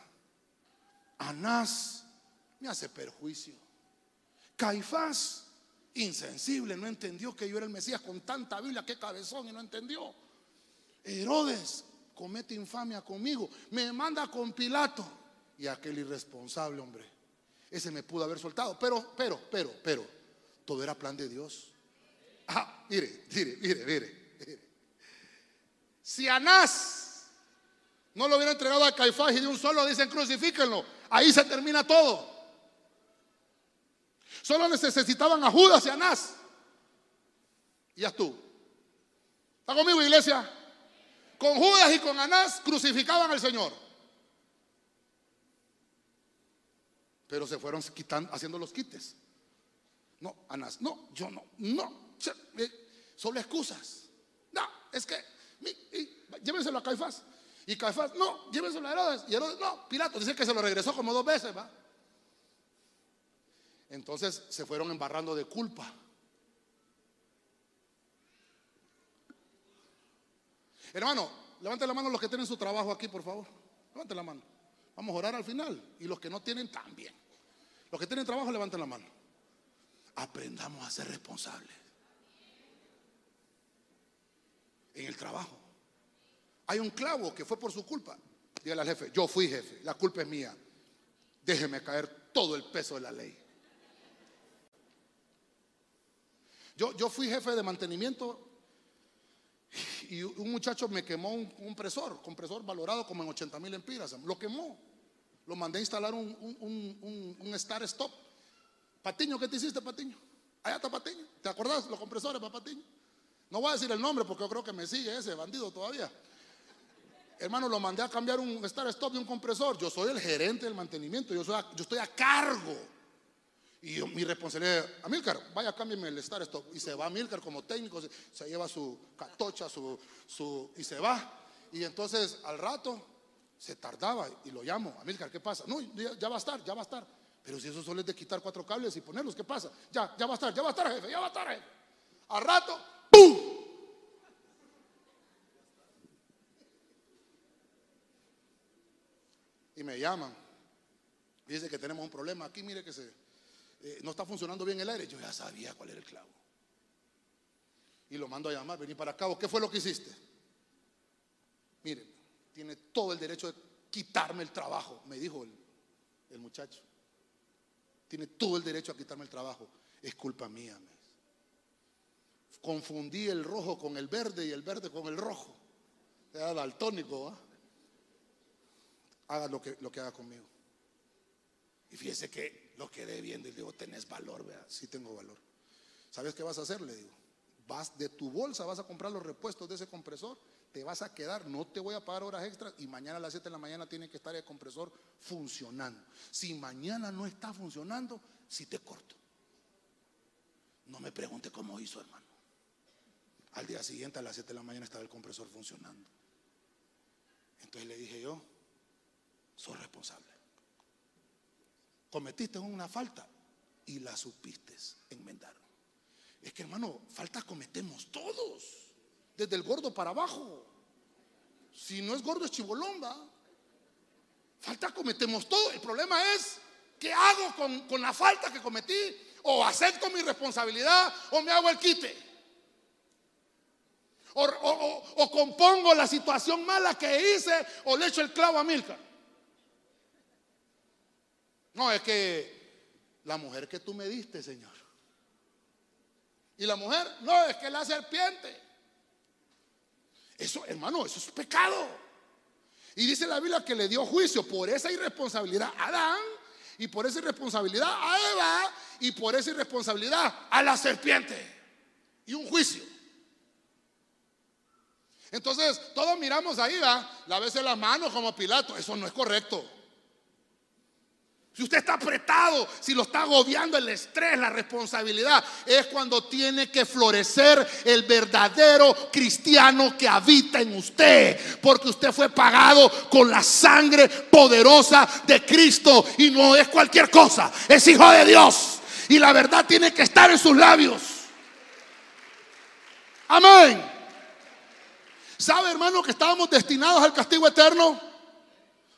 Anás me hace perjuicio. Caifás insensible, no entendió que yo era el Mesías con tanta Biblia, qué cabezón, y no entendió. Herodes comete infamia conmigo, me manda con Pilato. Y aquel irresponsable hombre, ese me pudo haber soltado, pero, pero, pero, pero, todo era plan de Dios. Ah, mire, mire, mire, mire. Si Anás no lo hubiera entregado a Caifás y de un solo dicen crucifíquenlo, ahí se termina todo. Solo necesitaban a Judas y a Anás. Y ya tú. ¿Está conmigo, iglesia? Con Judas y con Anás crucificaban al Señor. Pero se fueron quitando, haciendo los quites. No, Anás, no, yo no, no. Solo excusas. No, es que llévenselo a Caifás. Y Caifás, no, llévenselo a Herodes. Y Herodes, no, Pilato dice que se lo regresó como dos veces, ¿va? Entonces se fueron embarrando de culpa. Hermano, levante la mano los que tienen su trabajo aquí, por favor. Levante la mano. Vamos a orar al final. Y los que no tienen, también. Los que tienen trabajo, levanten la mano. Aprendamos a ser responsables. En el trabajo. Hay un clavo que fue por su culpa. Dígale al jefe, yo fui jefe, la culpa es mía. Déjeme caer todo el peso de la ley. Yo, fui jefe de mantenimiento y un muchacho me quemó un compresor, compresor valorado como en 80 mil empiras. Lo quemó. Lo mandé a instalar un, un, un, Star Stop. Patiño, ¿qué te hiciste, Patiño? Allá está Patiño. ¿Te acordás? Los compresores para Patiño. No voy a decir el nombre porque yo creo que me sigue ese bandido todavía. Hermano, lo mandé a cambiar un Star Stop de un compresor. Yo soy el gerente del mantenimiento. Yo, soy yo estoy a cargo y mi responsabilidad a Milcar, vaya, cámbiame el estar esto. Y se va Milcar como técnico, se, lleva su catocha, su, su, y se va. Y entonces al rato se tardaba y lo llamo, Amilcar, ¿qué pasa? No, ya, ya, va a estar, ya va a estar. Pero si eso solo es de quitar cuatro cables y ponerlos, ¿qué pasa? Ya, ya va a estar, ya va a estar, jefe, ya va a estar, jefe. Al rato, ¡pum! Y me llaman. Dice que tenemos un problema aquí, mire que se eh, no está funcionando bien el aire. Yo ya sabía cuál era el clavo. Y lo mando a llamar, vení para acá. ¿Qué fue lo que hiciste? Miren, tiene todo el derecho de quitarme el trabajo, me dijo el, el muchacho. Tiene todo el derecho a quitarme el trabajo. Es culpa mía. Confundí el rojo con el verde y el verde con el rojo. Era daltónico. Haga lo que, lo que haga conmigo. Y fíjese que lo quedé viendo y digo, tenés valor, vea, sí tengo valor. ¿Sabes qué vas a hacer? Le digo, vas de tu bolsa, vas a comprar los repuestos de ese compresor, te vas a quedar, no te voy a pagar horas extras y mañana a las 7 de la mañana tiene que estar el compresor funcionando. Si mañana no está funcionando, si te corto. No me pregunte cómo hizo, hermano. Al día siguiente a las 7 de la mañana estaba el compresor funcionando. Entonces le dije yo, soy responsable. Cometiste una falta y la supiste enmendar. Es que hermano, falta cometemos todos, desde el gordo para abajo. Si no es gordo es chibolomba. Falta cometemos todo. El problema es, ¿qué hago con, con la falta que cometí? O acepto mi responsabilidad o me hago el quite. O, compongo la situación mala que hice o le echo el clavo a Milka. No, es que la mujer que tú me diste, Señor. Y la mujer, no, es que la serpiente. Eso, hermano, eso es pecado. Y dice la Biblia que le dio juicio por esa irresponsabilidad a Adán y por esa irresponsabilidad a Eva y por esa irresponsabilidad a la serpiente. Y un juicio. Entonces, todos miramos ahí, va, lávese las manos como Pilato. Eso no es correcto. Si usted está apretado, si lo está agobiando el estrés, la responsabilidad, es cuando tiene que florecer el verdadero cristiano que habita en usted. Porque usted fue pagado con la sangre poderosa de Cristo y no es cualquier cosa, es hijo de Dios. Y la verdad tiene que estar en sus labios. Amén. ¿Sabe, hermano, que estábamos destinados al castigo eterno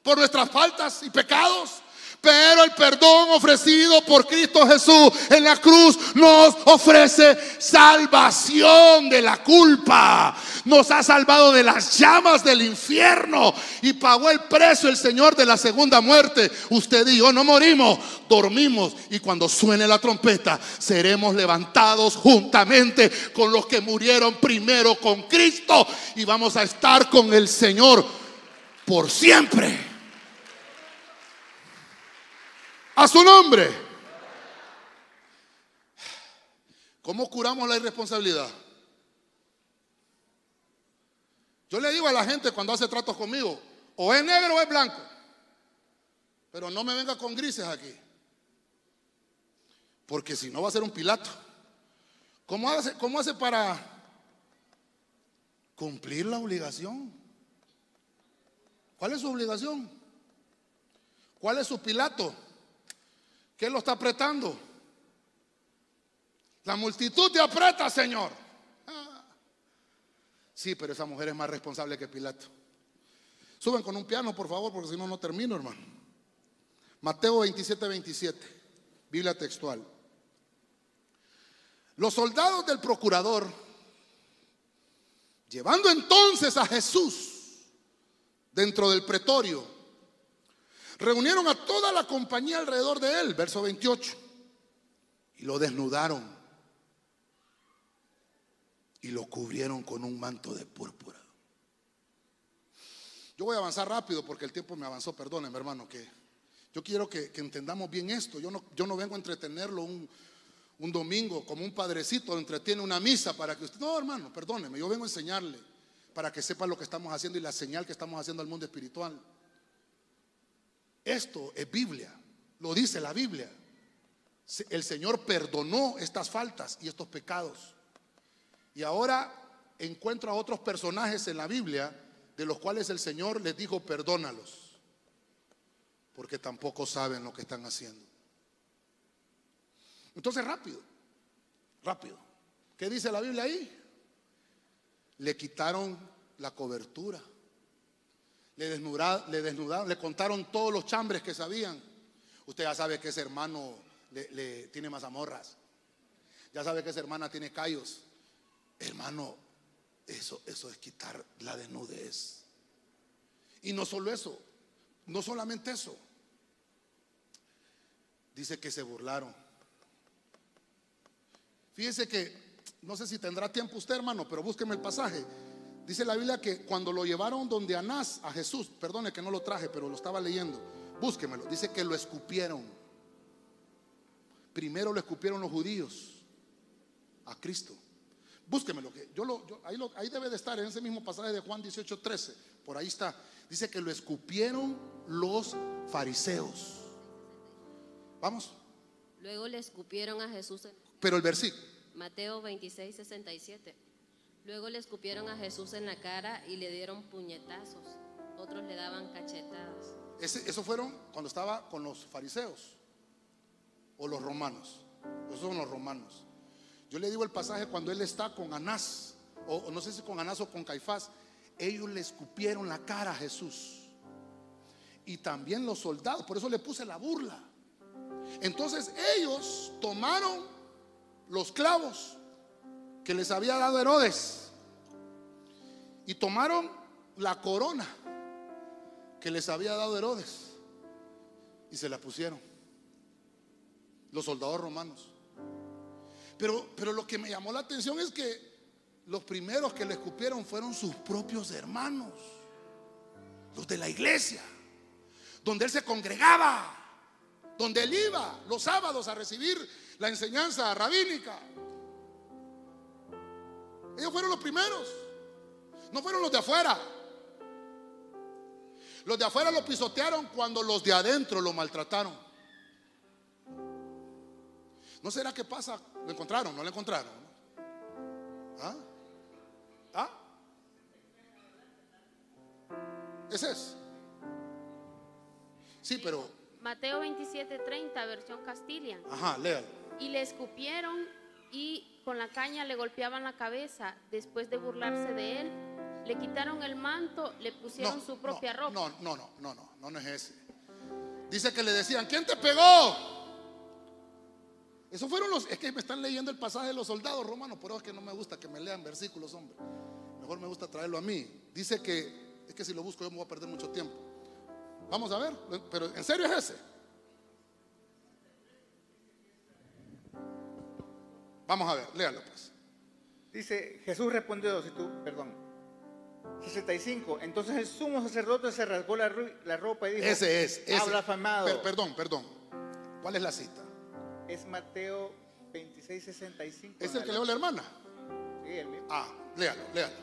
por nuestras faltas y pecados? Pero el perdón ofrecido por Cristo Jesús en la cruz nos ofrece salvación de la culpa. Nos ha salvado de las llamas del infierno y pagó el precio el Señor de la segunda muerte. Usted y yo no morimos, dormimos y cuando suene la trompeta seremos levantados juntamente con los que murieron primero con Cristo y vamos a estar con el Señor por siempre. A su nombre. ¿Cómo curamos la irresponsabilidad? Yo le digo a la gente cuando hace tratos conmigo, o es negro o es blanco. Pero no me venga con grises aquí. Porque si no va a ser un Pilato. ¿Cómo hace, cómo para cumplir la obligación? ¿Cuál es su obligación? ¿Cuál es su Pilato? ¿Qué lo está apretando? La multitud te aprieta, Señor. Ah. Sí, pero esa mujer es más responsable que Pilato. Suben con un piano, por favor, porque si no, no termino, hermano. Mateo 27, 27, Biblia textual. Los soldados del procurador, llevando entonces a Jesús dentro del pretorio, Reunieron a toda la compañía alrededor de él, verso 28, y lo desnudaron y lo cubrieron con un manto de púrpura. Yo voy a avanzar rápido porque el tiempo me avanzó, perdónenme hermano, que yo quiero que, entendamos bien esto. Yo no, yo no vengo a entretenerlo un, un domingo como un padrecito entretiene una misa para que usted... No, hermano, perdóneme, yo vengo a enseñarle para que sepa lo que estamos haciendo y la señal que estamos haciendo al mundo espiritual. Esto es Biblia, lo dice la Biblia. El Señor perdonó estas faltas y estos pecados. Y ahora encuentro a otros personajes en la Biblia de los cuales el Señor les dijo, perdónalos, porque tampoco saben lo que están haciendo. Entonces, rápido, rápido. ¿Qué dice la Biblia ahí? Le quitaron la cobertura, Le desnudaron, le desnudaron, le contaron todos los chambres que sabían. Usted ya sabe que ese hermano le, tiene mazamorras. Ya sabe que esa hermana tiene callos. Hermano, eso, eso es quitar la desnudez. Y no solo eso, no solamente eso. Dice que se burlaron. Fíjese que, no sé si tendrá tiempo usted, hermano, pero búsqueme el pasaje. Dice la Biblia que cuando lo llevaron donde Anás, a Jesús, perdone que no lo traje, pero lo estaba leyendo, búsquemelo. Dice que lo escupieron. Primero lo escupieron los judíos a Cristo. Búsquemelo, que yo lo, ahí, lo, ahí debe de estar en ese mismo pasaje de Juan 18, 13. Por ahí está. Dice que lo escupieron los fariseos. Vamos. Luego le escupieron a Jesús. En Pero el versículo. Mateo 26, 67. Luego le escupieron a Jesús en la cara y le dieron puñetazos. Otros le daban cachetadas. Eso fueron cuando estaba con los fariseos o los romanos. Esos son los romanos. Yo le digo el pasaje cuando él está con Anás, o, o no sé si con Anás o con Caifás, ellos le escupieron la cara a Jesús. Y también los soldados, por eso le puse la burla. Entonces ellos tomaron los clavos que les había dado Herodes y tomaron la corona que les había dado Herodes y se la pusieron los soldados romanos. Pero, pero lo que me llamó la atención es que los primeros que le escupieron fueron sus propios hermanos, los de la iglesia, donde él se congregaba, donde él iba los sábados a recibir la enseñanza rabínica. Ellos fueron los primeros, no fueron los de afuera. Los de afuera lo pisotearon cuando los de adentro lo maltrataron. ¿No será que pasa? ¿Lo encontraron? ¿No lo encontraron? ¿Ah? ¿Ah? Ese es. Sí, pero. Mateo 27, 30, versión Castilian. Ajá, léalo. Y le escupieron y con la caña le golpeaban la cabeza. Después de burlarse de él, le quitaron el manto, le pusieron su propia no, ropa. No, no, no, no, no, no, no es ese. Dice que le decían, ¿quién te pegó? Esos fueron los, es que me están leyendo el pasaje de los soldados romanos, por eso es que no me gusta que me lean versículos, hombre. Mejor me gusta traerlo a mí. Dice que, es que si lo busco yo me voy a perder mucho tiempo. Vamos a ver, pero ¿en serio es ese? Vamos a ver, léalo pues. Dice, Jesús respondió, si tú, perdón, 65. Entonces el sumo sacerdote se rasgó la, la ropa y dijo, Ese es, ese. blasfemado. Per- perdón, perdón. ¿Cuál es la cita? Es Mateo 26, 65. ¿Es el que leo la hermana? Sí, el mismo. Ah, léalo, léalo.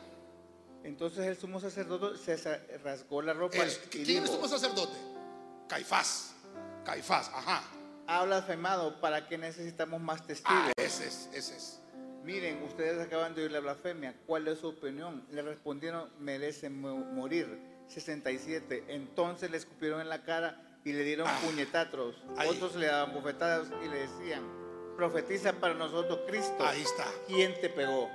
Entonces el sumo sacerdote se rasgó la ropa El- y ¿Quién dijo, es sumo sacerdote? Caifás. Caifás, ajá. Ha blasfemado, ¿para qué necesitamos más testigos? Ah, ese es, ese es. Miren, ustedes acaban de oír la blasfemia. ¿Cuál es su opinión? Le respondieron, merece mo- morir. 67. Entonces le escupieron en la cara y le dieron puñetazos. ahí. Otros le daban bofetadas y le decían, profetiza para nosotros Cristo. Ahí está. ¿Quién te pegó?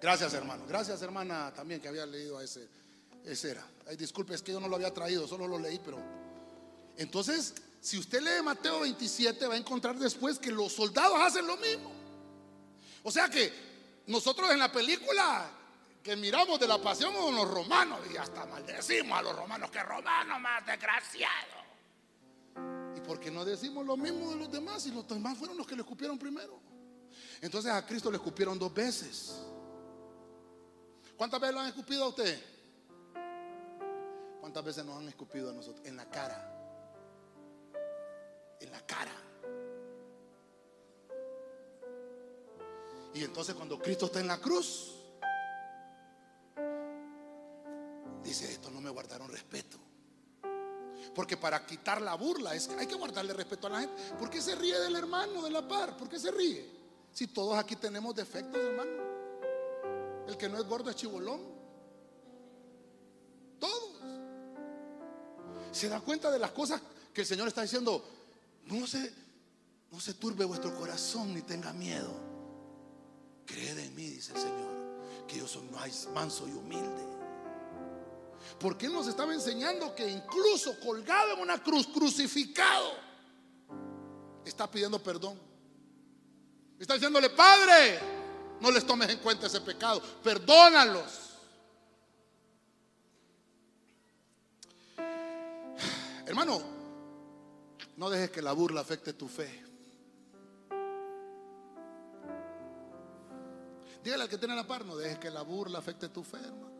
Gracias, hermano. Gracias, hermana, también que había leído a ese. Ese era. Ay, disculpe, es que yo no lo había traído, solo lo leí, pero. Entonces, si usted lee Mateo 27, va a encontrar después que los soldados hacen lo mismo. O sea que nosotros en la película que miramos de la pasión con los romanos y hasta maldecimos a los romanos, que romanos más desgraciados. ¿Y por qué no decimos lo mismo de los demás? Y los demás fueron los que le escupieron primero. Entonces a Cristo le escupieron dos veces. ¿Cuántas veces lo han escupido a usted? ¿Cuántas veces nos han escupido a nosotros? En la cara. Y entonces cuando Cristo está en la cruz, dice, esto no me guardaron respeto. Porque para quitar la burla es, hay que guardarle respeto a la gente. ¿Por qué se ríe del hermano de la par? ¿Por qué se ríe? Si todos aquí tenemos defectos, hermano. El que no es gordo es chibolón. Todos. Se da cuenta de las cosas que el Señor está diciendo. No se, no se turbe vuestro corazón ni tenga miedo. Creed en mí, dice el Señor, que yo soy más manso y humilde. Porque Él nos estaba enseñando que incluso colgado en una cruz, crucificado, está pidiendo perdón. Está diciéndole, Padre, no les tomes en cuenta ese pecado, perdónalos. Hermano, no dejes que la burla afecte tu fe. Dígale al que tiene la par, no dejes que la burla afecte tu fe, hermano.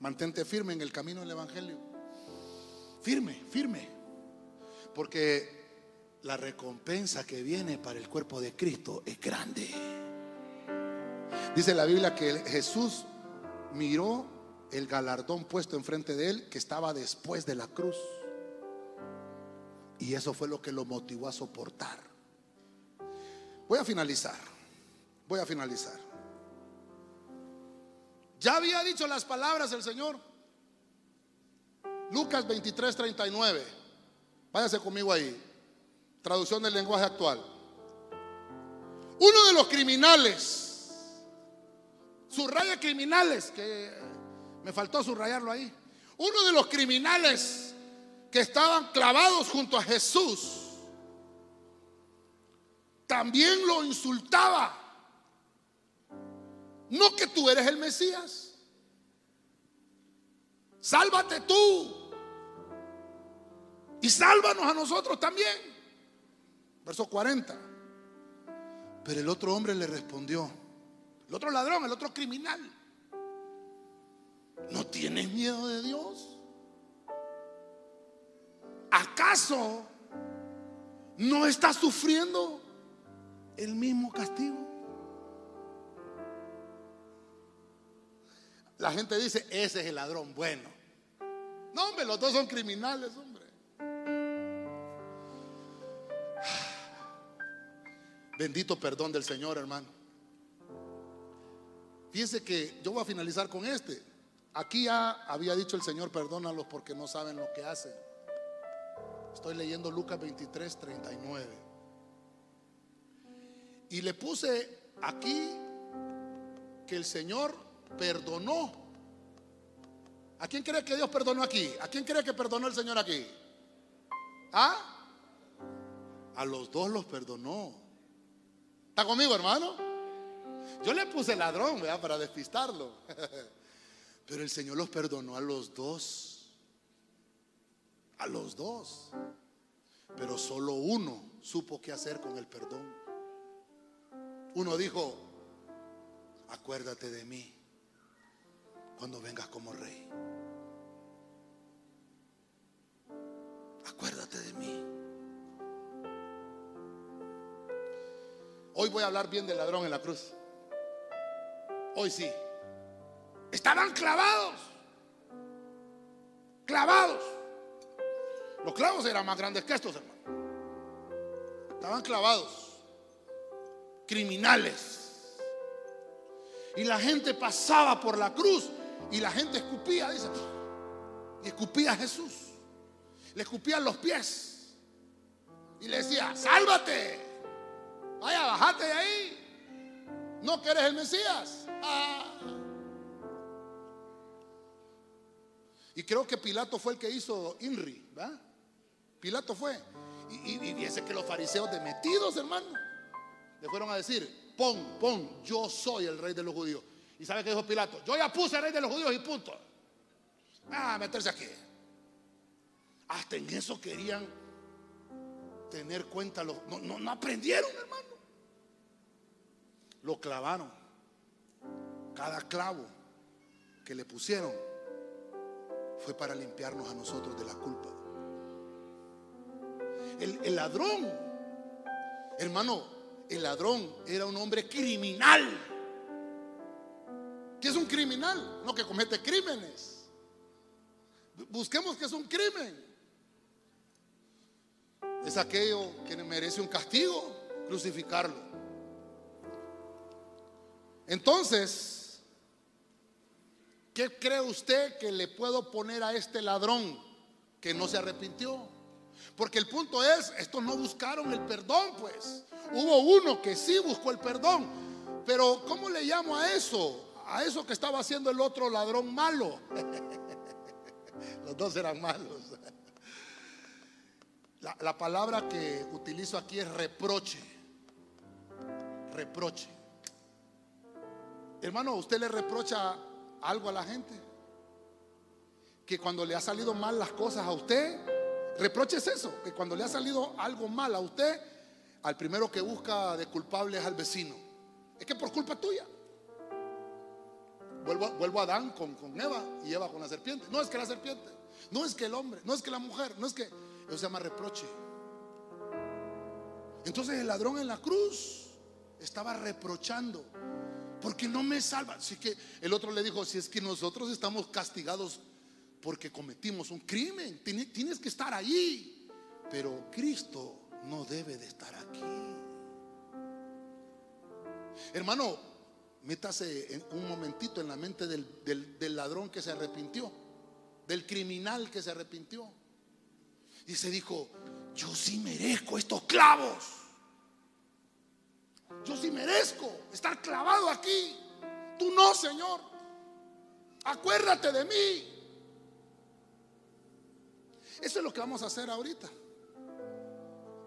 Mantente firme en el camino del Evangelio. Firme, firme. Porque la recompensa que viene para el cuerpo de Cristo es grande. Dice la Biblia que Jesús miró el galardón puesto enfrente de él que estaba después de la cruz. Y eso fue lo que lo motivó a soportar. Voy a finalizar. Voy a finalizar. Ya había dicho las palabras del Señor. Lucas 23, 39. Váyase conmigo ahí. Traducción del lenguaje actual. Uno de los criminales, subraya criminales, que me faltó subrayarlo ahí. Uno de los criminales que estaban clavados junto a Jesús también lo insultaba. No que tú eres el Mesías. Sálvate tú. Y sálvanos a nosotros también. Verso 40. Pero el otro hombre le respondió. El otro ladrón, el otro criminal. ¿No tienes miedo de Dios? ¿Acaso no estás sufriendo el mismo castigo? La gente dice, ese es el ladrón bueno. No, hombre, los dos son criminales, hombre. Bendito perdón del Señor, hermano. Fíjense que yo voy a finalizar con este. Aquí ya había dicho el Señor, perdónalos porque no saben lo que hacen. Estoy leyendo Lucas 23, 39. Y le puse aquí que el Señor perdonó. ¿A quién cree que Dios perdonó aquí? ¿A quién cree que perdonó el Señor aquí? ¿Ah? A los dos los perdonó. ¿Está conmigo, hermano? Yo le puse ladrón, ¿verdad? Para despistarlo. Pero el Señor los perdonó a los dos. A los dos. Pero solo uno supo qué hacer con el perdón. Uno dijo, acuérdate de mí cuando vengas como rey. Acuérdate de mí. Hoy voy a hablar bien del ladrón en la cruz. Hoy sí. Estaban clavados. Clavados. Los clavos eran más grandes que estos, hermano. Estaban clavados. Criminales. Y la gente pasaba por la cruz y la gente escupía, dice. Y escupía a Jesús. Le escupían los pies. Y le decía, sálvate. Vaya, bájate de ahí. No que eres el Mesías. Ah. Y creo que Pilato fue el que hizo Inri, ¿verdad? Pilato fue. Y, y, fíjense que los fariseos de metidos, hermano, le fueron a decir, pon, pon, yo soy el rey de los judíos. ¿Y sabe qué dijo Pilato? Yo ya puse rey de los judíos y punto. Ah, meterse aquí. Hasta en eso querían tener cuenta. Los, no, no, no aprendieron, hermano. Lo clavaron. Cada clavo que le pusieron fue para limpiarnos a nosotros de la culpa. El, el, ladrón, hermano, el ladrón era un hombre criminal. ¿Qué es un criminal? No que comete crímenes. Busquemos que es un crimen. Es aquello que merece un castigo, crucificarlo. Entonces, ¿Qué cree usted que le puedo poner a este ladrón que no se arrepintió? Porque el punto es, estos no buscaron el perdón, pues. Hubo uno que sí buscó el perdón. Pero ¿cómo le llamo a eso? a eso que estaba haciendo el otro ladrón malo. Los dos eran malos. La, la palabra que utilizo aquí es reproche. Reproche. Hermano, ¿usted le reprocha algo a la gente? Que cuando le ha salido mal las cosas a usted, reproche es eso, que cuando le ha salido algo mal a usted, al primero que busca de culpable es al vecino. Es que por culpa tuya. Vuelvo, vuelvo a Adán con, con Eva y Eva con la serpiente. No es que la serpiente, no es que el hombre, no es que la mujer, no es que... Eso se llama reproche. Entonces el ladrón en la cruz estaba reprochando. Porque no me salva. Así que el otro le dijo, si es que nosotros estamos castigados porque cometimos un crimen, tiene- tienes que estar allí. Pero Cristo no debe de estar aquí. Hermano, métase un momentito en la mente del- del ladrón que se arrepintió, del criminal que se arrepintió. Y se dijo, yo sí merezco estos clavos. Yo sí merezco estar clavado aquí. Tú no, Señor. Acuérdate de mí. Eso es lo que vamos a hacer ahorita.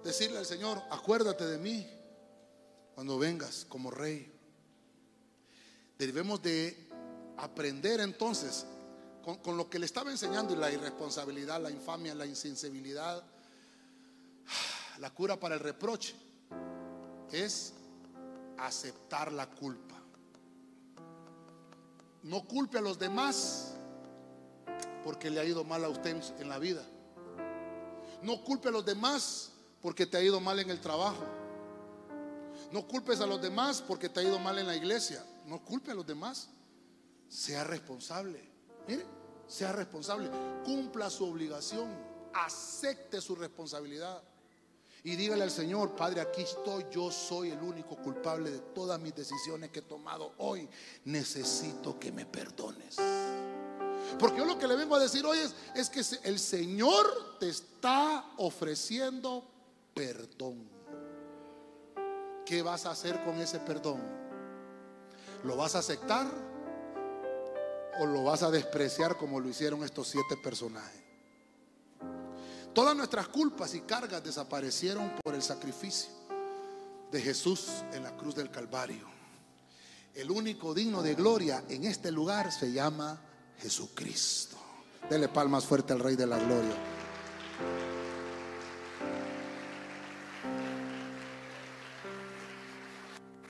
Decirle al Señor, acuérdate de mí cuando vengas como rey. Debemos de aprender entonces con, con lo que le estaba enseñando y la irresponsabilidad, la infamia, la insensibilidad, la cura para el reproche es aceptar la culpa. No culpe a los demás porque le ha ido mal a usted en- en la vida. No culpe a los demás porque te ha ido mal en el trabajo. No culpes a los demás porque te ha ido mal en la iglesia. No culpe a los demás. Sea responsable. Mire, sea responsable. Cumpla su obligación. Acepte su responsabilidad. Y dígale al Señor, Padre, aquí estoy, yo soy el único culpable de todas mis decisiones que he tomado hoy. Necesito que me perdones. Porque yo lo que le vengo a decir hoy es, es que el Señor te está ofreciendo perdón. ¿Qué vas a hacer con ese perdón? ¿Lo vas a aceptar o lo vas a despreciar como lo hicieron estos siete personajes? Todas nuestras culpas y cargas desaparecieron por el sacrificio de Jesús en la cruz del Calvario. El único digno de gloria en este lugar se llama Jesucristo. Dele palmas fuerte al Rey de la Gloria.